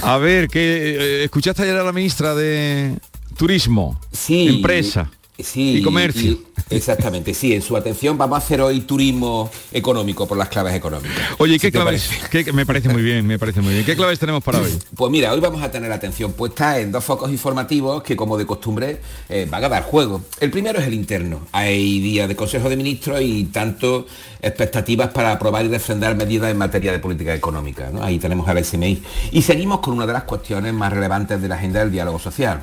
a ver, que eh, escuchaste ayer a la ministra de Turismo, Sí. Empresa Sí, y Comercio. y- Exactamente, sí, en su atención vamos a hacer hoy turismo económico por las claves económicas. Oye, ¿qué claves? ¿Qué, me parece muy bien, me parece muy bien. ¿Qué claves tenemos para hoy? Pues mira, hoy vamos a tener atención puesta en dos focos informativos que como de costumbre eh, van a dar juego. El primero es el interno. Hay día de Consejo de Ministros y tanto expectativas para aprobar y refrendar medidas en materia de política económica. Ahí tenemos al SMI. Y seguimos con una de las cuestiones más relevantes de la agenda del diálogo social,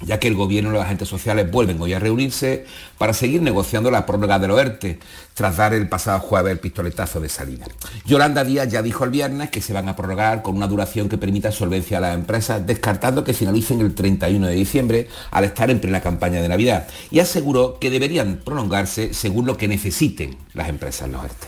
ya que el gobierno y los agentes sociales vuelven hoy a reunirse para seguir negociando la prórroga del OERTE, tras dar el pasado jueves el pistoletazo de salida. Yolanda Díaz ya dijo el viernes que se van a prorrogar con una duración que permita solvencia a las empresas, descartando que finalicen el 31 de diciembre al estar en plena campaña de Navidad, y aseguró que deberían prolongarse según lo que necesiten las empresas en los ERTE.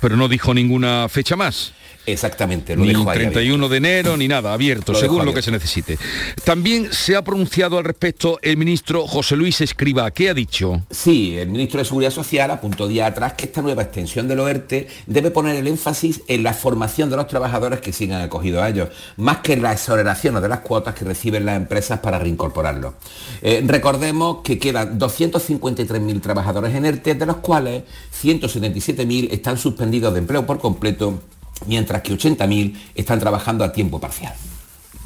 Pero no dijo ninguna fecha más. Exactamente, lo ni 31 de enero ni nada, abierto, según lo que se necesite. También se ha pronunciado al respecto el ministro José Luis Escriba. ¿Qué ha dicho? Sí, el ministro de Seguridad Social apuntó día atrás que esta nueva extensión del OERTE debe poner el énfasis en la formación de los trabajadores que sigan acogidos a ellos, más que en la exoneración de las cuotas que reciben las empresas para reincorporarlos. Eh, recordemos que quedan 253.000 trabajadores en ERTE, de los cuales 177.000 están suspendidos de empleo por completo mientras que 80.000 están trabajando a tiempo parcial.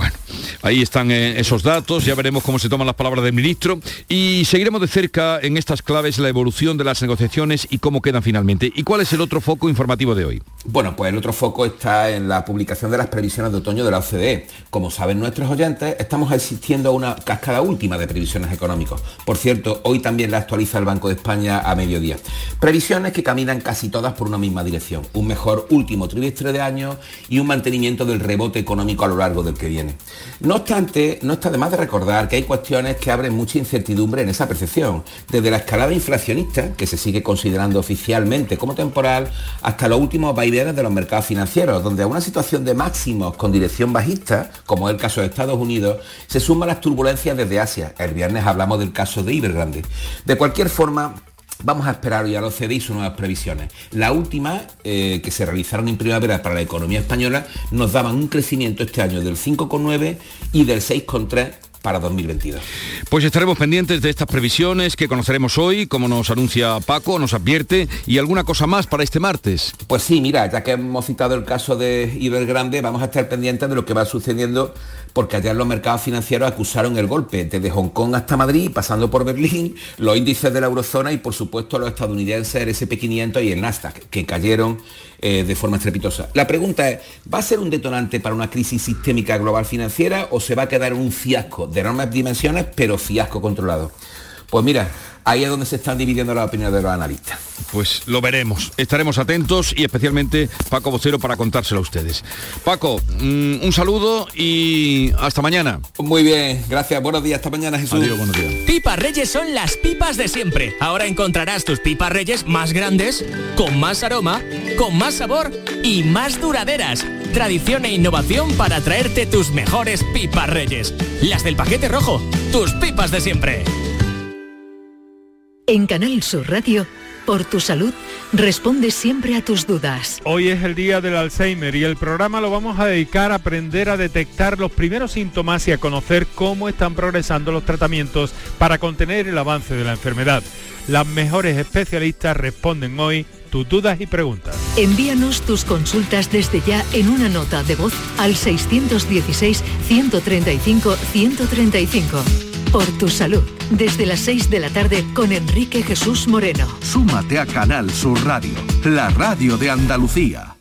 Bueno, ahí están eh, esos datos, ya veremos cómo se toman las palabras del ministro y seguiremos de cerca en estas claves la evolución de las negociaciones y cómo quedan finalmente. ¿Y cuál es el otro foco informativo de hoy? Bueno, pues el otro foco está en la publicación de las previsiones de otoño de la OCDE. Como saben nuestros oyentes, estamos asistiendo a una cascada última de previsiones económicas. Por cierto, hoy también la actualiza el Banco de España a mediodía. Previsiones que caminan casi todas por una misma dirección. Un mejor último trimestre de año y un mantenimiento del rebote económico a lo largo del que viene. No obstante, no está de más de recordar que hay cuestiones que abren mucha incertidumbre en esa percepción, desde la escalada inflacionista, que se sigue considerando oficialmente como temporal, hasta los últimos vaivenes de los mercados financieros, donde a una situación de máximos con dirección bajista, como es el caso de Estados Unidos, se suman las turbulencias desde Asia. El viernes hablamos del caso de Ibergrande. De cualquier forma, Vamos a esperar hoy a los CDI sus nuevas previsiones. La última, eh, que se realizaron en primavera para la economía española, nos daban un crecimiento este año del 5,9 y del 6,3 para 2022. Pues estaremos pendientes de estas previsiones que conoceremos hoy, como nos anuncia Paco, nos advierte, y alguna cosa más para este martes. Pues sí, mira, ya que hemos citado el caso de Ibergrande, vamos a estar pendientes de lo que va sucediendo, porque ayer los mercados financieros acusaron el golpe, desde Hong Kong hasta Madrid, pasando por Berlín, los índices de la eurozona y por supuesto los estadounidenses, el SP500 y el Nasdaq, que cayeron eh, de forma estrepitosa. La pregunta es, ¿va a ser un detonante para una crisis sistémica global financiera o se va a quedar en un fiasco de enormes dimensiones, pero fiasco controlado? Pues mira, ahí es donde se están dividiendo las opiniones de los analistas. Pues lo veremos. Estaremos atentos y especialmente Paco Vocero para contárselo a ustedes. Paco, mm, un saludo y hasta mañana. Muy bien, gracias. Buenos días, hasta mañana Jesús. Adiós, buenos días. Pipas Reyes son las pipas de siempre. Ahora encontrarás tus pipas Reyes más grandes, con más aroma, con más sabor y más duraderas. Tradición e innovación para traerte tus mejores pipas Reyes. Las del paquete rojo, tus pipas de siempre. En Canal Sur Radio, por tu salud, responde siempre a tus dudas. Hoy es el día del Alzheimer y el programa lo vamos a dedicar a aprender a detectar los primeros síntomas y a conocer cómo están progresando los tratamientos para contener el avance de la enfermedad. Las mejores especialistas responden hoy tus dudas y preguntas. Envíanos tus consultas desde ya en una nota de voz al 616 135 135 por tu salud. Desde las 6 de la tarde con Enrique Jesús Moreno. Súmate a Canal Sur Radio, la radio de Andalucía.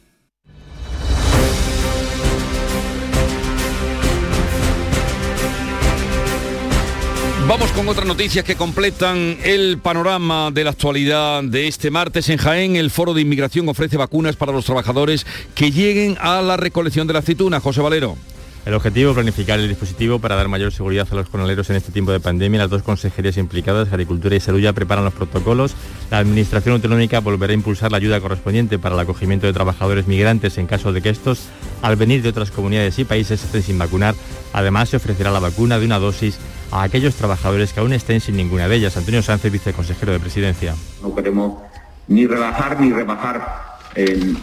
Vamos con otras noticias que completan el panorama de la actualidad de este martes en Jaén. El Foro de Inmigración ofrece vacunas para los trabajadores que lleguen a la recolección de la aceituna. José Valero. El objetivo, planificar el dispositivo para dar mayor seguridad a los jornaleros en este tiempo de pandemia. Las dos consejerías implicadas, Agricultura y Salud, ya preparan los protocolos. La Administración Autonómica volverá a impulsar la ayuda correspondiente para el acogimiento de trabajadores migrantes en caso de que estos, al venir de otras comunidades y países, estén sin vacunar. Además, se ofrecerá la vacuna de una dosis a aquellos trabajadores que aún estén sin ninguna de ellas. Antonio Sánchez, viceconsejero de Presidencia. No queremos ni relajar ni rebajar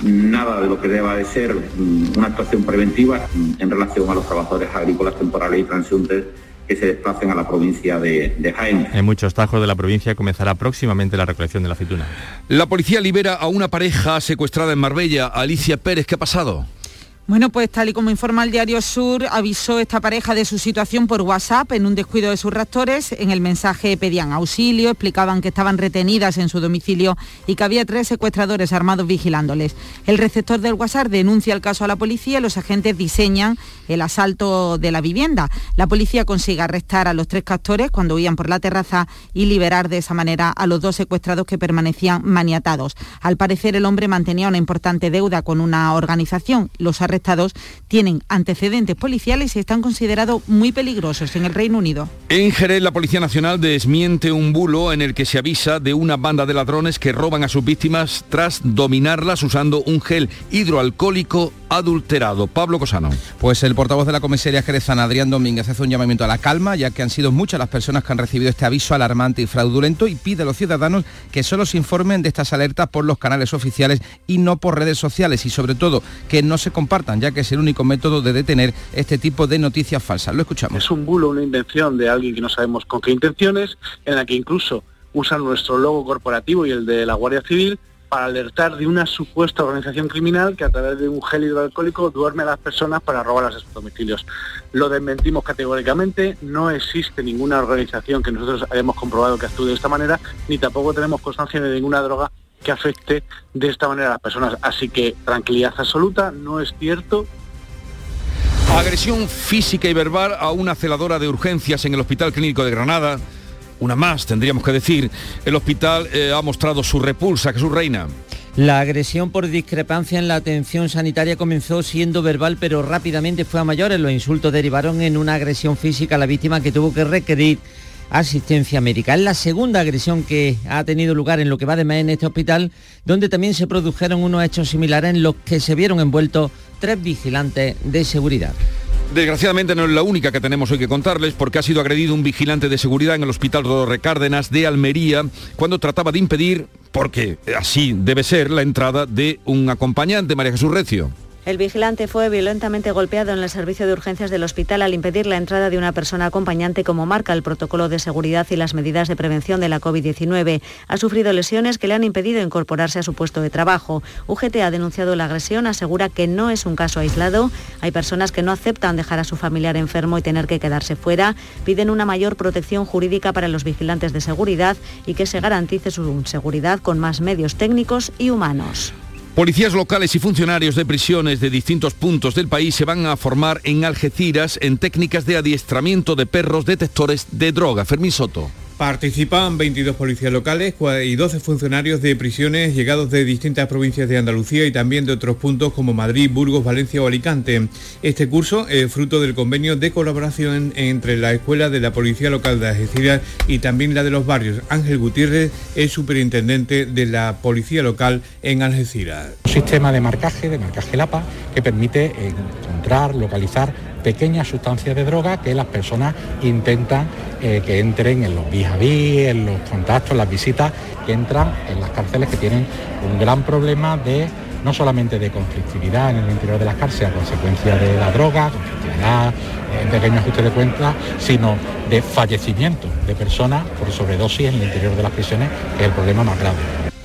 nada de lo que deba de ser mm, una actuación preventiva en relación a los trabajadores agrícolas temporales y transeúntes que se desplacen a la provincia de, de Jaén. En muchos tajos de la provincia comenzará próximamente la recolección de la aceituna. La policía libera a una pareja secuestrada en Marbella, Alicia Pérez. ¿Qué ha pasado? Bueno, pues tal y como informa el Diario Sur, avisó esta pareja de su situación por WhatsApp en un descuido de sus raptores. En el mensaje pedían auxilio, explicaban que estaban retenidas en su domicilio y que había tres secuestradores armados vigilándoles. El receptor del WhatsApp denuncia el caso a la policía y los agentes diseñan el asalto de la vivienda. La policía consigue arrestar a los tres captores cuando huían por la terraza y liberar de esa manera a los dos secuestrados que permanecían maniatados. Al parecer el hombre mantenía una importante deuda con una organización. Los tienen antecedentes policiales y están considerados muy peligrosos en el Reino Unido. En Jerez, la Policía Nacional desmiente un bulo en el que se avisa de una banda de ladrones que roban a sus víctimas tras dominarlas usando un gel hidroalcohólico adulterado. Pablo Cosano. Pues el portavoz de la comisaría jerezana, Adrián Domínguez, hace un llamamiento a la calma, ya que han sido muchas las personas que han recibido este aviso alarmante y fraudulento y pide a los ciudadanos que solo se informen de estas alertas por los canales oficiales y no por redes sociales y sobre todo que no se compartan, ya que es el único método de detener este tipo de noticias falsas. Lo escuchamos. Es un bulo, una invención de alguien que no sabemos con qué intenciones, en la que incluso usan nuestro logo corporativo y el de la Guardia Civil para alertar de una supuesta organización criminal que a través de un gel hidroalcohólico duerme a las personas para robarlas a sus domicilios. Lo desmentimos categóricamente, no existe ninguna organización que nosotros hayamos comprobado que actúe de esta manera, ni tampoco tenemos constancia de ninguna droga que afecte de esta manera a las personas. Así que tranquilidad absoluta, no es cierto, Agresión física y verbal a una celadora de urgencias en el Hospital Clínico de Granada. Una más, tendríamos que decir. El hospital eh, ha mostrado su repulsa, que su reina. La agresión por discrepancia en la atención sanitaria comenzó siendo verbal, pero rápidamente fue a mayores. Los insultos derivaron en una agresión física a la víctima que tuvo que requerir asistencia médica. Es la segunda agresión que ha tenido lugar en lo que va de mes en este hospital, donde también se produjeron unos hechos similares en los que se vieron envueltos tres vigilantes de seguridad. Desgraciadamente no es la única que tenemos hoy que contarles porque ha sido agredido un vigilante de seguridad en el Hospital Rodorre Cárdenas de Almería cuando trataba de impedir, porque así debe ser, la entrada de un acompañante, María Jesús Recio. El vigilante fue violentamente golpeado en el servicio de urgencias del hospital al impedir la entrada de una persona acompañante como marca el protocolo de seguridad y las medidas de prevención de la COVID-19. Ha sufrido lesiones que le han impedido incorporarse a su puesto de trabajo. UGT ha denunciado la agresión, asegura que no es un caso aislado. Hay personas que no aceptan dejar a su familiar enfermo y tener que quedarse fuera. Piden una mayor protección jurídica para los vigilantes de seguridad y que se garantice su seguridad con más medios técnicos y humanos. Policías locales y funcionarios de prisiones de distintos puntos del país se van a formar en Algeciras en técnicas de adiestramiento de perros detectores de droga. Fermín Soto. Participan 22 policías locales y 12 funcionarios de prisiones llegados de distintas provincias de Andalucía y también de otros puntos como Madrid, Burgos, Valencia o Alicante. Este curso es fruto del convenio de colaboración entre la Escuela de la Policía Local de Algeciras y también la de los barrios. Ángel Gutiérrez es superintendente de la Policía Local en Algeciras. Un sistema de marcaje, de marcaje LAPA, que permite encontrar, localizar pequeñas sustancias de droga que las personas intentan eh, que entren en los vis a vis, en los contactos, las visitas, que entran en las cárceles que tienen un gran problema de no solamente de conflictividad en el interior de las cárceles a consecuencia de la droga, conflictividad, eh, pequeño ajuste de cuentas, sino de fallecimiento de personas por sobredosis en el interior de las prisiones, que es el problema más grave.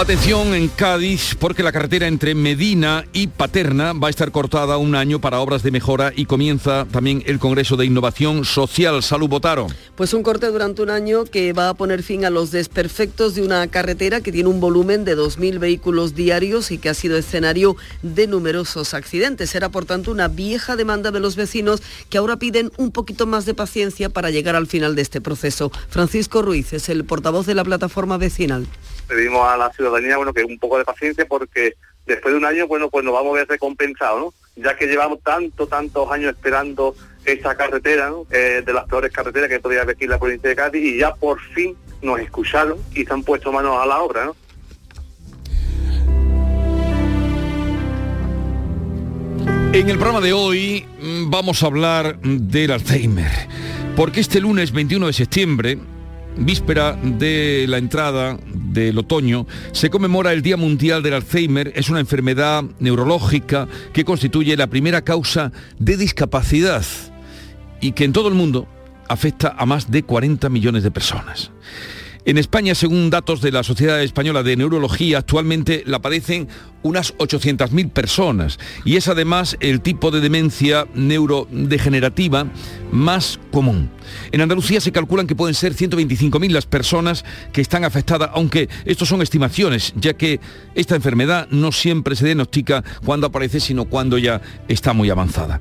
Atención en Cádiz porque la carretera entre Medina y Paterna va a estar cortada un año para obras de mejora y comienza también el Congreso de Innovación Social. Salud Botaro. Pues un corte durante un año que va a poner fin a los desperfectos de una carretera que tiene un volumen de 2.000 vehículos diarios y que ha sido escenario de numerosos accidentes. Era por tanto una vieja demanda de los vecinos que ahora piden un poquito más de paciencia para llegar al final de este proceso. Francisco Ruiz es el portavoz de la plataforma vecinal. Pedimos a la ciudadanía bueno que un poco de paciencia porque después de un año bueno pues nos vamos a ver recompensados ¿no? ya que llevamos tanto tantos años esperando esta carretera eh, de las peores carreteras que podía haber aquí en la provincia de Cádiz y ya por fin nos escucharon y se han puesto manos a la obra ¿no? En el programa de hoy mm, vamos a hablar del Alzheimer, porque este lunes 21 de septiembre víspera de la entrada del otoño, se conmemora el Día Mundial del Alzheimer. Es una enfermedad neurológica que constituye la primera causa de discapacidad y que en todo el mundo afecta a más de 40 millones de personas. En España, según datos de la Sociedad Española de Neurología, actualmente la padecen unas 800.000 personas y es además el tipo de demencia neurodegenerativa más común. En Andalucía se calculan que pueden ser 125.000 las personas que están afectadas, aunque estos son estimaciones, ya que esta enfermedad no siempre se diagnostica cuando aparece, sino cuando ya está muy avanzada.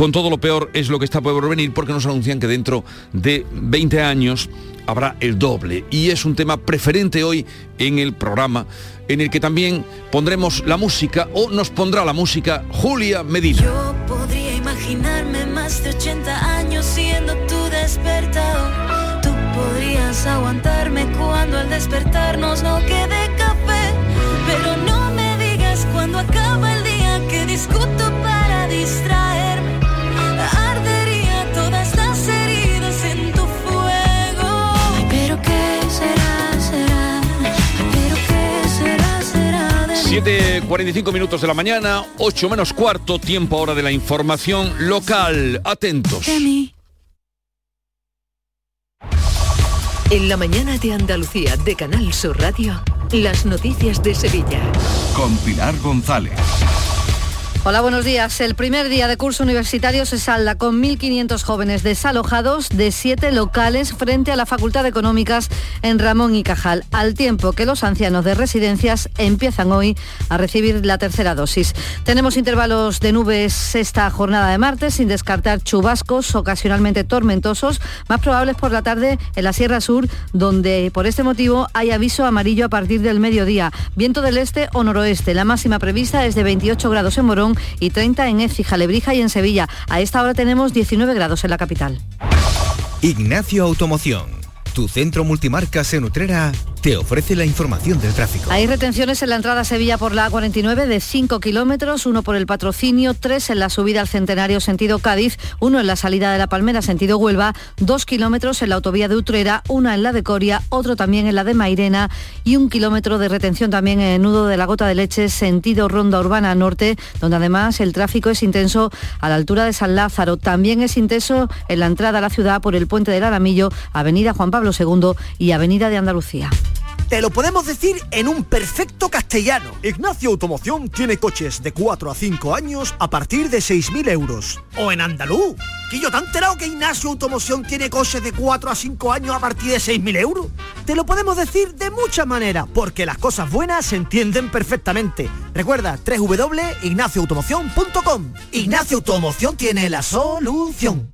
Con todo lo peor es lo que está por venir porque nos anuncian que dentro de 20 años habrá el doble. Y es un tema preferente hoy en el programa en el que también pondremos la música o nos pondrá la música Julia Medina. Yo podría imaginarme más de 80 años siendo tu despertador. Tú podrías aguantarme cuando al despertarnos no quede café. Pero no me digas cuando acaba el día que discuto para distraerme. 7.45 minutos de la mañana, 8 menos cuarto, tiempo ahora de la información local. Atentos. En la mañana de Andalucía de Canal Sur Radio, las noticias de Sevilla. Con Pilar González. Hola, buenos días. El primer día de curso universitario se salda con 1.500 jóvenes desalojados de siete locales frente a la Facultad de Económicas en Ramón y Cajal, al tiempo que los ancianos de residencias empiezan hoy a recibir la tercera dosis. Tenemos intervalos de nubes esta jornada de martes, sin descartar chubascos ocasionalmente tormentosos, más probables por la tarde en la Sierra Sur, donde por este motivo hay aviso amarillo a partir del mediodía. Viento del este o noroeste. La máxima prevista es de 28 grados en Morón y 30 en Écija, Lebrija y en Sevilla. A esta hora tenemos 19 grados en la capital. Ignacio Automoción, tu centro multimarcas en Utrera, te ofrece la información del tráfico. Hay retenciones en la entrada a Sevilla por la A49 de 5 kilómetros, uno por el patrocinio, tres en la subida al Centenario sentido Cádiz, uno en la salida de la Palmera sentido Huelva, dos kilómetros en la autovía de Utrera, una en la de Coria, otro también en la de Mairena y un kilómetro de retención también en el nudo de la Gota de Leche sentido Ronda Urbana Norte, donde además el tráfico es intenso a la altura de San Lázaro. También es intenso en la entrada a la ciudad por el puente del Aramillo, Avenida Juan Pablo II y Avenida de Andalucía. Te lo podemos decir en un perfecto castellano. Ignacio Automoción tiene coches de 4 a 5 años a partir de 6.000 euros. O en andaluz. Que yo te he enterado que Ignacio Automoción tiene coches de 4 a 5 años a partir de 6.000 euros. Te lo podemos decir de muchas maneras, porque las cosas buenas se entienden perfectamente. Recuerda, www.ignacioautomoción.com. Ignacio Automoción tiene la solución.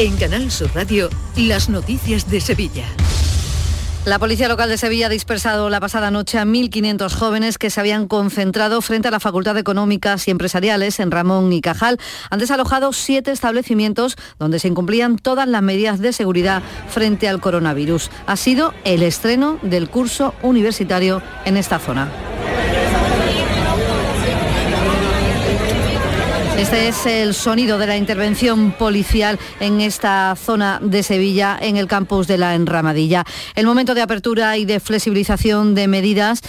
En Canal Sur Radio, las noticias de Sevilla. La Policía Local de Sevilla ha dispersado la pasada noche a 1.500 jóvenes que se habían concentrado frente a la Facultad de Económicas y Empresariales en Ramón y Cajal. Han desalojado siete establecimientos donde se incumplían todas las medidas de seguridad frente al coronavirus. Ha sido el estreno del curso universitario en esta zona. Este es el sonido de la intervención policial en esta zona de Sevilla, en el campus de la Enramadilla. El momento de apertura y de flexibilización de medidas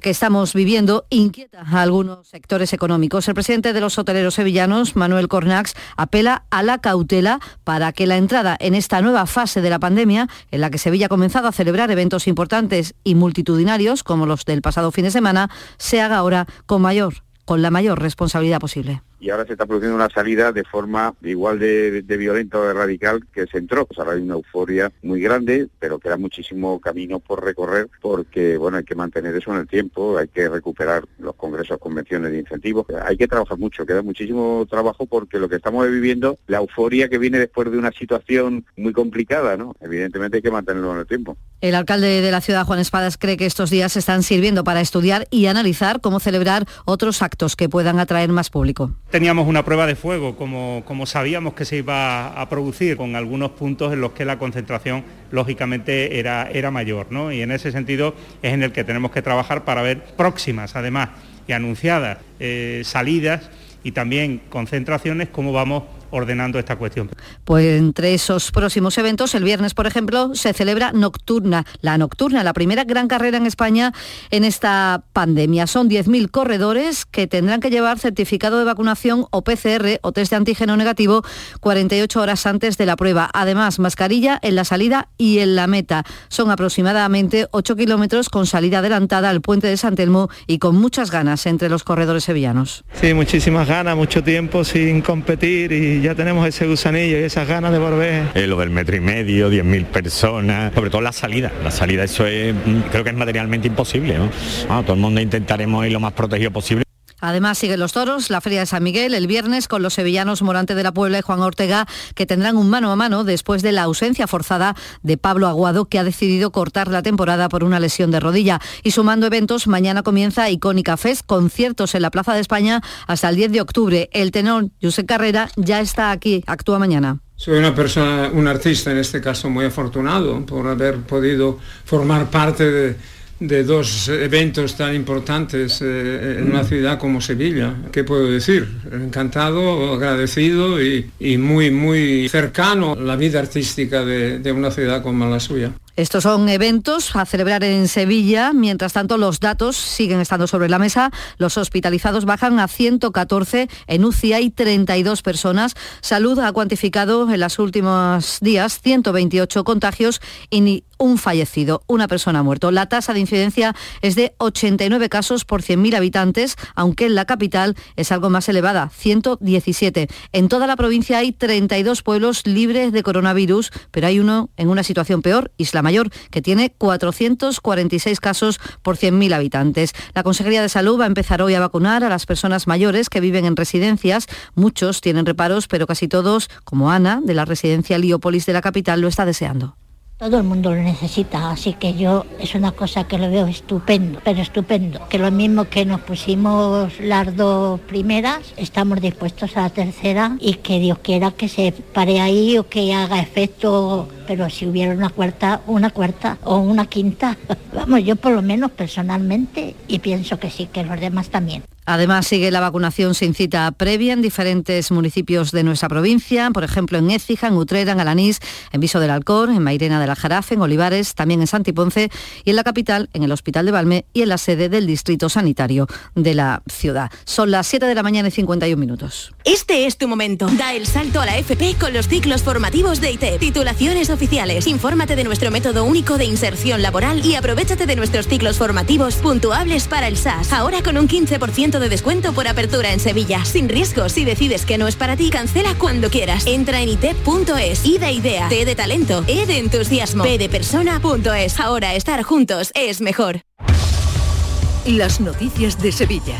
que estamos viviendo inquieta a algunos sectores económicos. El presidente de los hoteleros sevillanos, Manuel Cornax, apela a la cautela para que la entrada en esta nueva fase de la pandemia, en la que Sevilla ha comenzado a celebrar eventos importantes y multitudinarios, como los del pasado fin de semana, se haga ahora con mayor con la mayor responsabilidad posible y ahora se está produciendo una salida de forma igual de, violenta o de radical que se entró. Pues ahora hay una euforia muy grande, pero queda muchísimo camino por recorrer porque, bueno, hay que mantener eso en el tiempo, hay que recuperar los congresos, convenciones de incentivos, hay que trabajar mucho, queda muchísimo trabajo porque lo que estamos viviendo, la euforia que viene después de una situación muy complicada, ¿no? Evidentemente hay que mantenerlo en el tiempo. El alcalde de la ciudad, Juan Espadas, cree que estos días están sirviendo para estudiar y analizar cómo celebrar otros actos que puedan atraer más público. Teníamos una prueba de fuego, como, sabíamos que se iba a producir, con algunos puntos en los que la concentración lógicamente era, era mayor, ¿no? Y en ese sentido es en el que tenemos que trabajar para ver próximas, además, y anunciadas eh, salidas y también concentraciones, cómo vamos ordenando esta cuestión. Pues entre esos próximos eventos, el viernes, por ejemplo, se celebra Nocturna, la Nocturna, la primera gran carrera en España en esta pandemia. Son 10.000 corredores que tendrán que llevar certificado de vacunación o PCR o test de antígeno negativo 48 horas antes de la prueba. Además, mascarilla en la salida y en la meta. Son aproximadamente 8 kilómetros con salida adelantada al puente de San Telmo y con muchas ganas entre los corredores sevillanos. Sí, muchísimas ganas, mucho tiempo sin competir y ya tenemos ese gusanillo y esas ganas de volver. Eh, lo del metro y medio, 10.000 personas, sobre todo la salida. La salida, eso es, mm, creo que es materialmente imposible. ¿no? Ah, todo el mundo intentaremos ir lo más protegido posible. Además siguen los toros, la Feria de San Miguel el viernes con los sevillanos Morante de la Puebla y Juan Ortega que tendrán un mano a mano después de la ausencia forzada de Pablo Aguado que ha decidido cortar la temporada por una lesión de rodilla. Y sumando eventos, mañana comienza Icónica Fest, conciertos en la Plaza de España hasta el 10 de octubre. El tenor José Carrera ya está aquí, actúa mañana. Soy una persona, un artista en este caso muy afortunado por haber podido formar parte de de dos eventos tan importantes eh, en una ciudad como Sevilla. ¿Qué puedo decir? Encantado, agradecido y, muy, muy cercano a la vida artística de, de una ciudad como la suya. Estos son eventos a celebrar en Sevilla. Mientras tanto, los datos siguen estando sobre la mesa. Los hospitalizados bajan a 114. En UCI hay 32 personas. Salud ha cuantificado en los últimos días 128 contagios y un fallecido, una persona muerto. La tasa de incidencia es de 89 casos por 100.000 habitantes, aunque en la capital es algo más elevada, 117. En toda la provincia hay 32 pueblos libres de coronavirus, pero hay uno en una situación peor, Isla Mayor, que tiene 446 casos por 100.000 habitantes. La Consejería de Salud va a empezar hoy a vacunar a las personas mayores que viven en residencias. Muchos tienen reparos, pero casi todos, como Ana, de la residencia Liópolis de la capital, lo está deseando. Todo el mundo lo necesita, así que yo es una cosa que lo veo estupendo, pero estupendo. Que lo mismo que nos pusimos las dos primeras, estamos dispuestos a la tercera y que Dios quiera que se pare ahí o que haga efecto, pero si hubiera una cuarta, una cuarta o una quinta, vamos, yo por lo menos personalmente y pienso que sí, que los demás también. Además, sigue la vacunación sin cita previa en diferentes municipios de nuestra provincia, por ejemplo en Écija, en Utrera, en Alanís, en Viso del Alcor, en Mairena de la Jarafe, en Olivares, también en Santiponce y en la capital, en el Hospital de Valme y en la sede del Distrito Sanitario de la ciudad. Son las 7 de la mañana y 51 minutos. Este es tu momento. Da el salto a la FP con los ciclos formativos de ITEP. Titulaciones oficiales. Infórmate de nuestro método único de inserción laboral y aprovechate de nuestros ciclos formativos puntuables para el SAS. Ahora con un 15% de descuento por apertura en Sevilla. Sin riesgo, si decides que no es para ti, cancela cuando quieras. Entra en itep.es. I de idea, T de talento, E de entusiasmo, P de persona.es. Ahora estar juntos es mejor. Las noticias de Sevilla.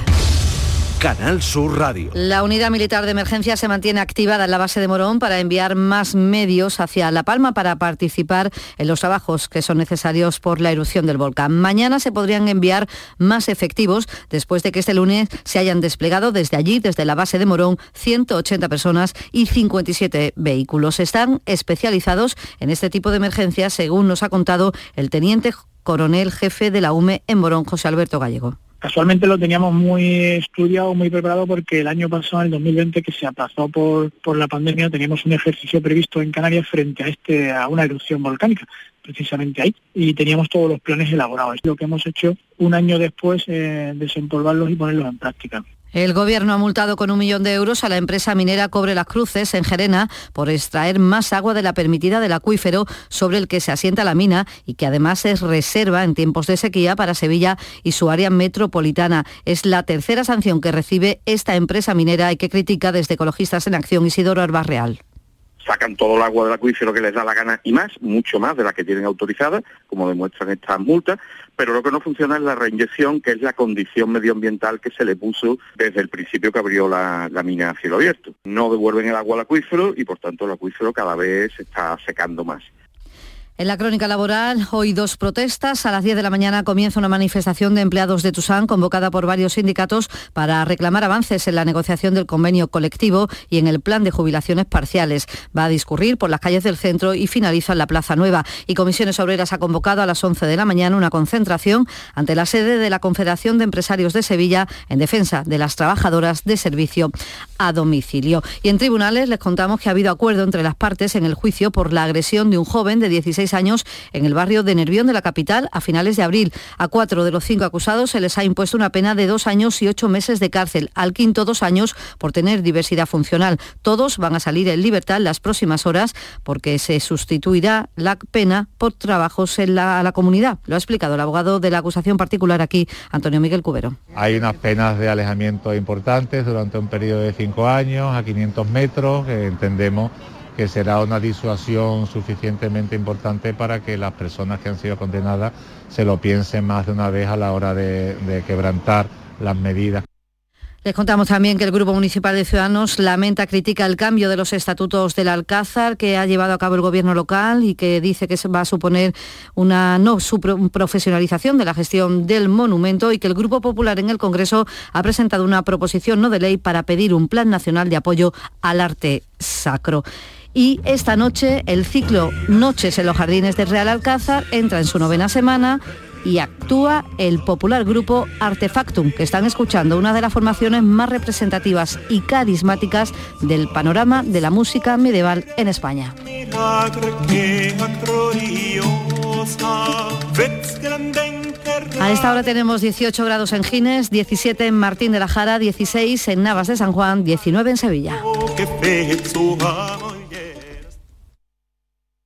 Canal Sur Radio. La unidad militar de emergencia se mantiene activada en la base de Morón para enviar más medios hacia La Palma para participar en los trabajos que son necesarios por la erupción del volcán. Mañana se podrían enviar más efectivos después de que este lunes se hayan desplegado desde allí, desde la base de Morón, 180 personas y 57 vehículos. Están especializados en este tipo de emergencias, según nos ha contado el teniente coronel jefe de la UME en Morón, José Alberto Gallego. Casualmente lo teníamos muy estudiado, muy preparado, porque el año pasado, en el 2020, que se aplazó por, por la pandemia, teníamos un ejercicio previsto en Canarias frente a, este, a una erupción volcánica, precisamente ahí, y teníamos todos los planes elaborados. Lo que hemos hecho un año después, eh, desempolvarlos y ponerlos en práctica. El Gobierno ha multado con un millón de euros a la empresa minera Cobre Las Cruces en Gerena por extraer más agua de la permitida del acuífero sobre el que se asienta la mina y que además es reserva en tiempos de sequía para Sevilla y su área metropolitana. Es la tercera sanción que recibe esta empresa minera y que critica desde Ecologistas en Acción Isidoro Arbarreal sacan todo el agua del acuífero que les da la gana y más, mucho más de la que tienen autorizada, como demuestran estas multas, pero lo que no funciona es la reinyección, que es la condición medioambiental que se le puso desde el principio que abrió la, la mina a cielo abierto. No devuelven el agua al acuífero y por tanto el acuífero cada vez está secando más. En la crónica laboral, hoy dos protestas. A las 10 de la mañana comienza una manifestación de empleados de Tusán convocada por varios sindicatos para reclamar avances en la negociación del convenio colectivo y en el plan de jubilaciones parciales. Va a discurrir por las calles del centro y finaliza en la Plaza Nueva. Y Comisiones Obreras ha convocado a las 11 de la mañana una concentración ante la sede de la Confederación de Empresarios de Sevilla en defensa de las trabajadoras de servicio a domicilio. Y en tribunales les contamos que ha habido acuerdo entre las partes en el juicio por la agresión de un joven de 16 años en el barrio de Nervión de la capital a finales de abril. A cuatro de los cinco acusados se les ha impuesto una pena de dos años y ocho meses de cárcel, al quinto dos años por tener diversidad funcional. Todos van a salir en libertad las próximas horas porque se sustituirá la pena por trabajos en la, a la comunidad. Lo ha explicado el abogado de la acusación particular aquí, Antonio Miguel Cubero. Hay unas penas de alejamiento importantes durante un periodo de cinco años a 500 metros que entendemos que será una disuasión suficientemente importante para que las personas que han sido condenadas se lo piensen más de una vez a la hora de, quebrantar las medidas. Les contamos también que el Grupo Municipal de Ciudadanos lamenta, critica el cambio de los estatutos del Alcázar que ha llevado a cabo el gobierno local y que dice que va a suponer una no profesionalización de la gestión del monumento y que el Grupo Popular en el Congreso ha presentado una proposición no de ley para pedir un plan nacional de apoyo al arte sacro. Y esta noche el ciclo Noches en los Jardines del Real Alcázar entra en su novena semana y actúa el popular grupo Artefactum, que están escuchando una de las formaciones más representativas y carismáticas del panorama de la música medieval en España. A esta hora tenemos 18 grados en Gines, 17 en Martín de la Jara, 16 en Navas de San Juan, 19 en Sevilla.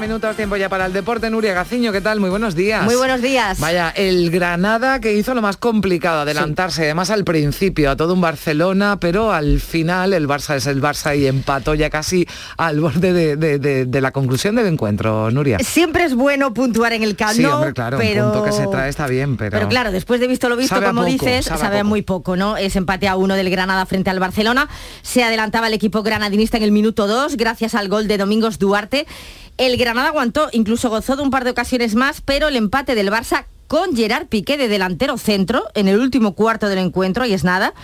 Minutos, tiempo ya para el deporte. Nuria Gaciño, ¿qué tal? Muy buenos días. Muy buenos días. Vaya, el Granada que hizo lo más complicado, adelantarse, además al principio, a todo un Barcelona, pero al final el Barça es el Barça y empató ya casi al borde de, de- de- de la conclusión del encuentro, Nuria. Siempre es bueno puntuar en el Camp Sí, hombre, claro, pero... un punto que se trae está bien, pero... Pero claro, después de visto lo visto, Sabe como poco, dices, sabe sabe, a poco. muy poco, ¿no? Ese empate a uno del Granada frente al Barcelona. Se adelantaba el equipo granadinista en el minuto 2, gracias al gol de Domingos Duarte. El Granada aguantó, incluso gozó de un par de ocasiones más, pero el empate del Barça con Gerard Piqué de delantero centro en el último cuarto del encuentro, y es nada.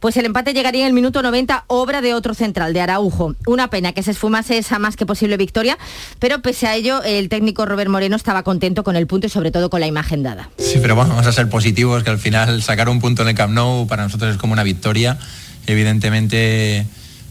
Pues el empate llegaría en el minuto 90, obra de otro central, de Araujo. Una pena que se esfumase esa más que posible victoria, pero pese a ello, el técnico Robert Moreno estaba contento con el punto y sobre todo con la imagen dada. Sí, pero bueno, vamos a ser positivos, que al final sacar un punto en el Camp Nou para nosotros es como una victoria. Evidentemente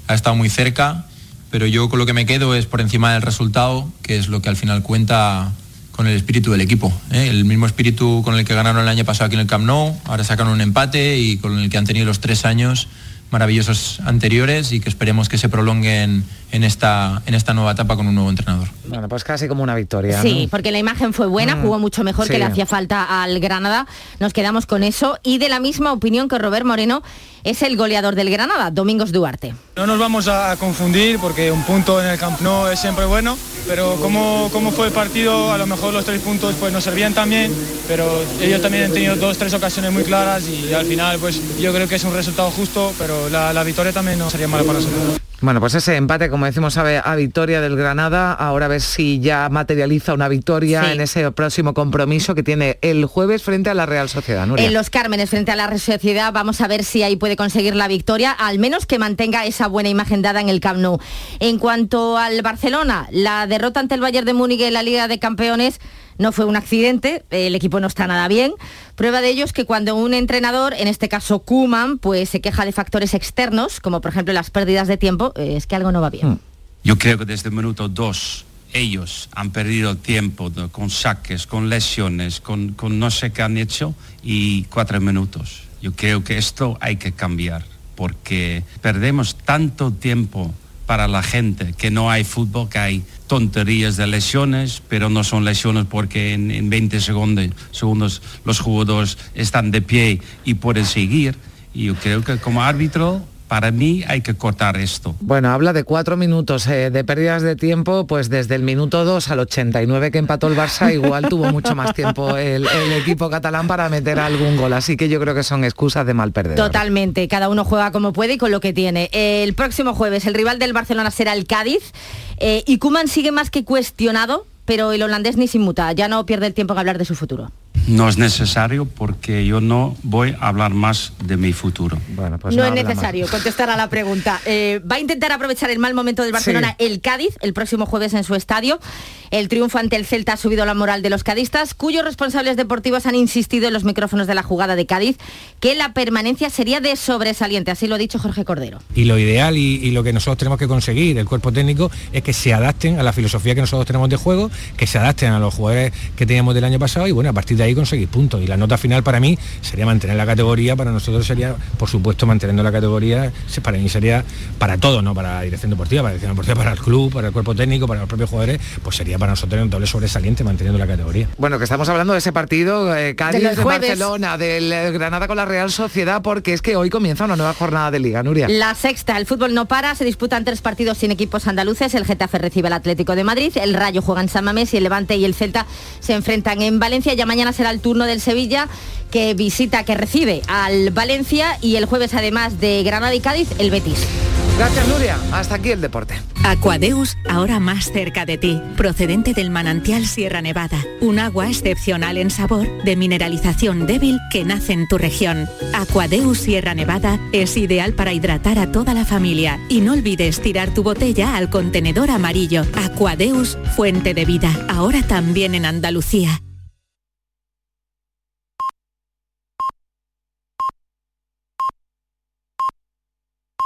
ha estado muy cerca, pero yo con lo que me quedo es por encima del resultado, que es lo que al final cuenta con el espíritu del equipo. ¿eh? El mismo espíritu con el que ganaron el año pasado aquí en el Camp Nou, ahora sacan un empate y con el que han tenido los tres años maravillosos anteriores y que esperemos que se prolonguen en esta, en esta nueva etapa con un nuevo entrenador. Bueno, pues casi como una victoria. Sí, ¿no? porque la imagen fue buena, Mm, jugó mucho mejor sí. que le hacía falta al Granada. Nos quedamos con eso. Y de la misma opinión que Robert Moreno es el goleador del Granada, Domingos Duarte. No nos vamos a confundir porque un punto en el Camp Nou es siempre bueno, pero como, como fue el partido, a lo mejor los tres puntos pues nos servían también, pero ellos también han tenido dos, tres ocasiones muy claras y al final pues yo creo que es un resultado justo, pero la, la victoria también no sería mala para nosotros. Bueno, pues ese empate, como decimos, a victoria del Granada. Ahora a ver si ya materializa una victoria Sí. en ese próximo compromiso que tiene el jueves frente a la Real Sociedad. Nuria. En los Cármenes frente a la Real Sociedad vamos a ver si ahí puede conseguir la victoria, al menos que mantenga esa buena imagen dada en el Camp Nou. En cuanto al Barcelona, la derrota ante el Bayern de Múnich en la Liga de Campeones no fue un accidente, el equipo no está nada bien. Prueba de ello es que cuando un entrenador, en este caso Kuman, pues se queja de factores externos, como por ejemplo las pérdidas de tiempo, eh, es que algo no va bien. Yo creo que desde el minuto dos ellos han perdido tiempo con saques, con lesiones, con no sé qué han hecho y cuatro minutos. Yo creo que esto hay que cambiar porque perdemos tanto tiempo para la gente que no hay fútbol, que hay tonterías de lesiones, pero no son lesiones porque en, en 20 segundos, segundos los jugadores están de pie y pueden seguir. Y yo creo que como árbitro Para mí hay que cortar esto. Bueno, habla de cuatro minutos eh, de pérdidas de tiempo, pues desde el minuto 2 al 89 que empató el Barça, igual tuvo mucho más tiempo el, el equipo catalán para meter algún gol. Así que yo creo que son excusas de mal perdedor. Totalmente, cada uno juega como puede y con lo que tiene. El próximo jueves el rival del Barcelona será el Cádiz eh, y Kuman sigue más que cuestionado, pero el holandés ni sin muta, ya no pierde el tiempo en hablar de su futuro. No es necesario porque yo no voy a hablar más de mi futuro. Bueno, pues no, es necesario contestar a la pregunta. Eh, va a intentar aprovechar el mal momento del Barcelona el Cádiz el próximo jueves en su estadio. El triunfo ante el Celta ha subido la moral de los cadistas, cuyos responsables deportivos han insistido en los micrófonos de la jugada de Cádiz que la permanencia sería de sobresaliente. Así lo ha dicho Jorge Cordero. Y lo ideal y, y lo que nosotros tenemos que conseguir, el cuerpo técnico, es que se adapten a la filosofía que nosotros tenemos de juego, que se adapten a los jugadores que teníamos del año pasado y bueno, a partir de ahí conseguir puntos. Y la nota final para mí sería mantener la categoría, para nosotros sería, por supuesto, manteniendo la categoría, para mí sería para todo, ¿no? Para la dirección deportiva, para la dirección deportiva, para el club, para el cuerpo técnico, para los propios jugadores, pues sería para nosotros un doble sobresaliente manteniendo la categoría. Bueno, que estamos hablando de ese partido, eh, Cádiz de. Barcelona, del eh, Granada con la Real Sociedad, porque es que hoy comienza una nueva jornada de Liga, Nuria. La sexta, el fútbol no para, se disputan tres partidos sin equipos andaluces, el Getafe recibe al Atlético de Madrid, el Rayo juega en San Mamés y el Levante y el Celta se enfrentan en Valencia, ya mañana será el turno del Sevilla que visita, que recibe al Valencia y el jueves además de Granada y Cádiz, el Betis. Gracias, Nuria. Hasta aquí el deporte. Aquadeus, ahora más cerca de ti, procedente del manantial Sierra Nevada, un agua excepcional en sabor, de mineralización débil que nace en tu región. Aquadeus Sierra Nevada es ideal para hidratar a toda la familia y no olvides tirar tu botella al contenedor amarillo. Aquadeus, fuente de vida, ahora también en Andalucía.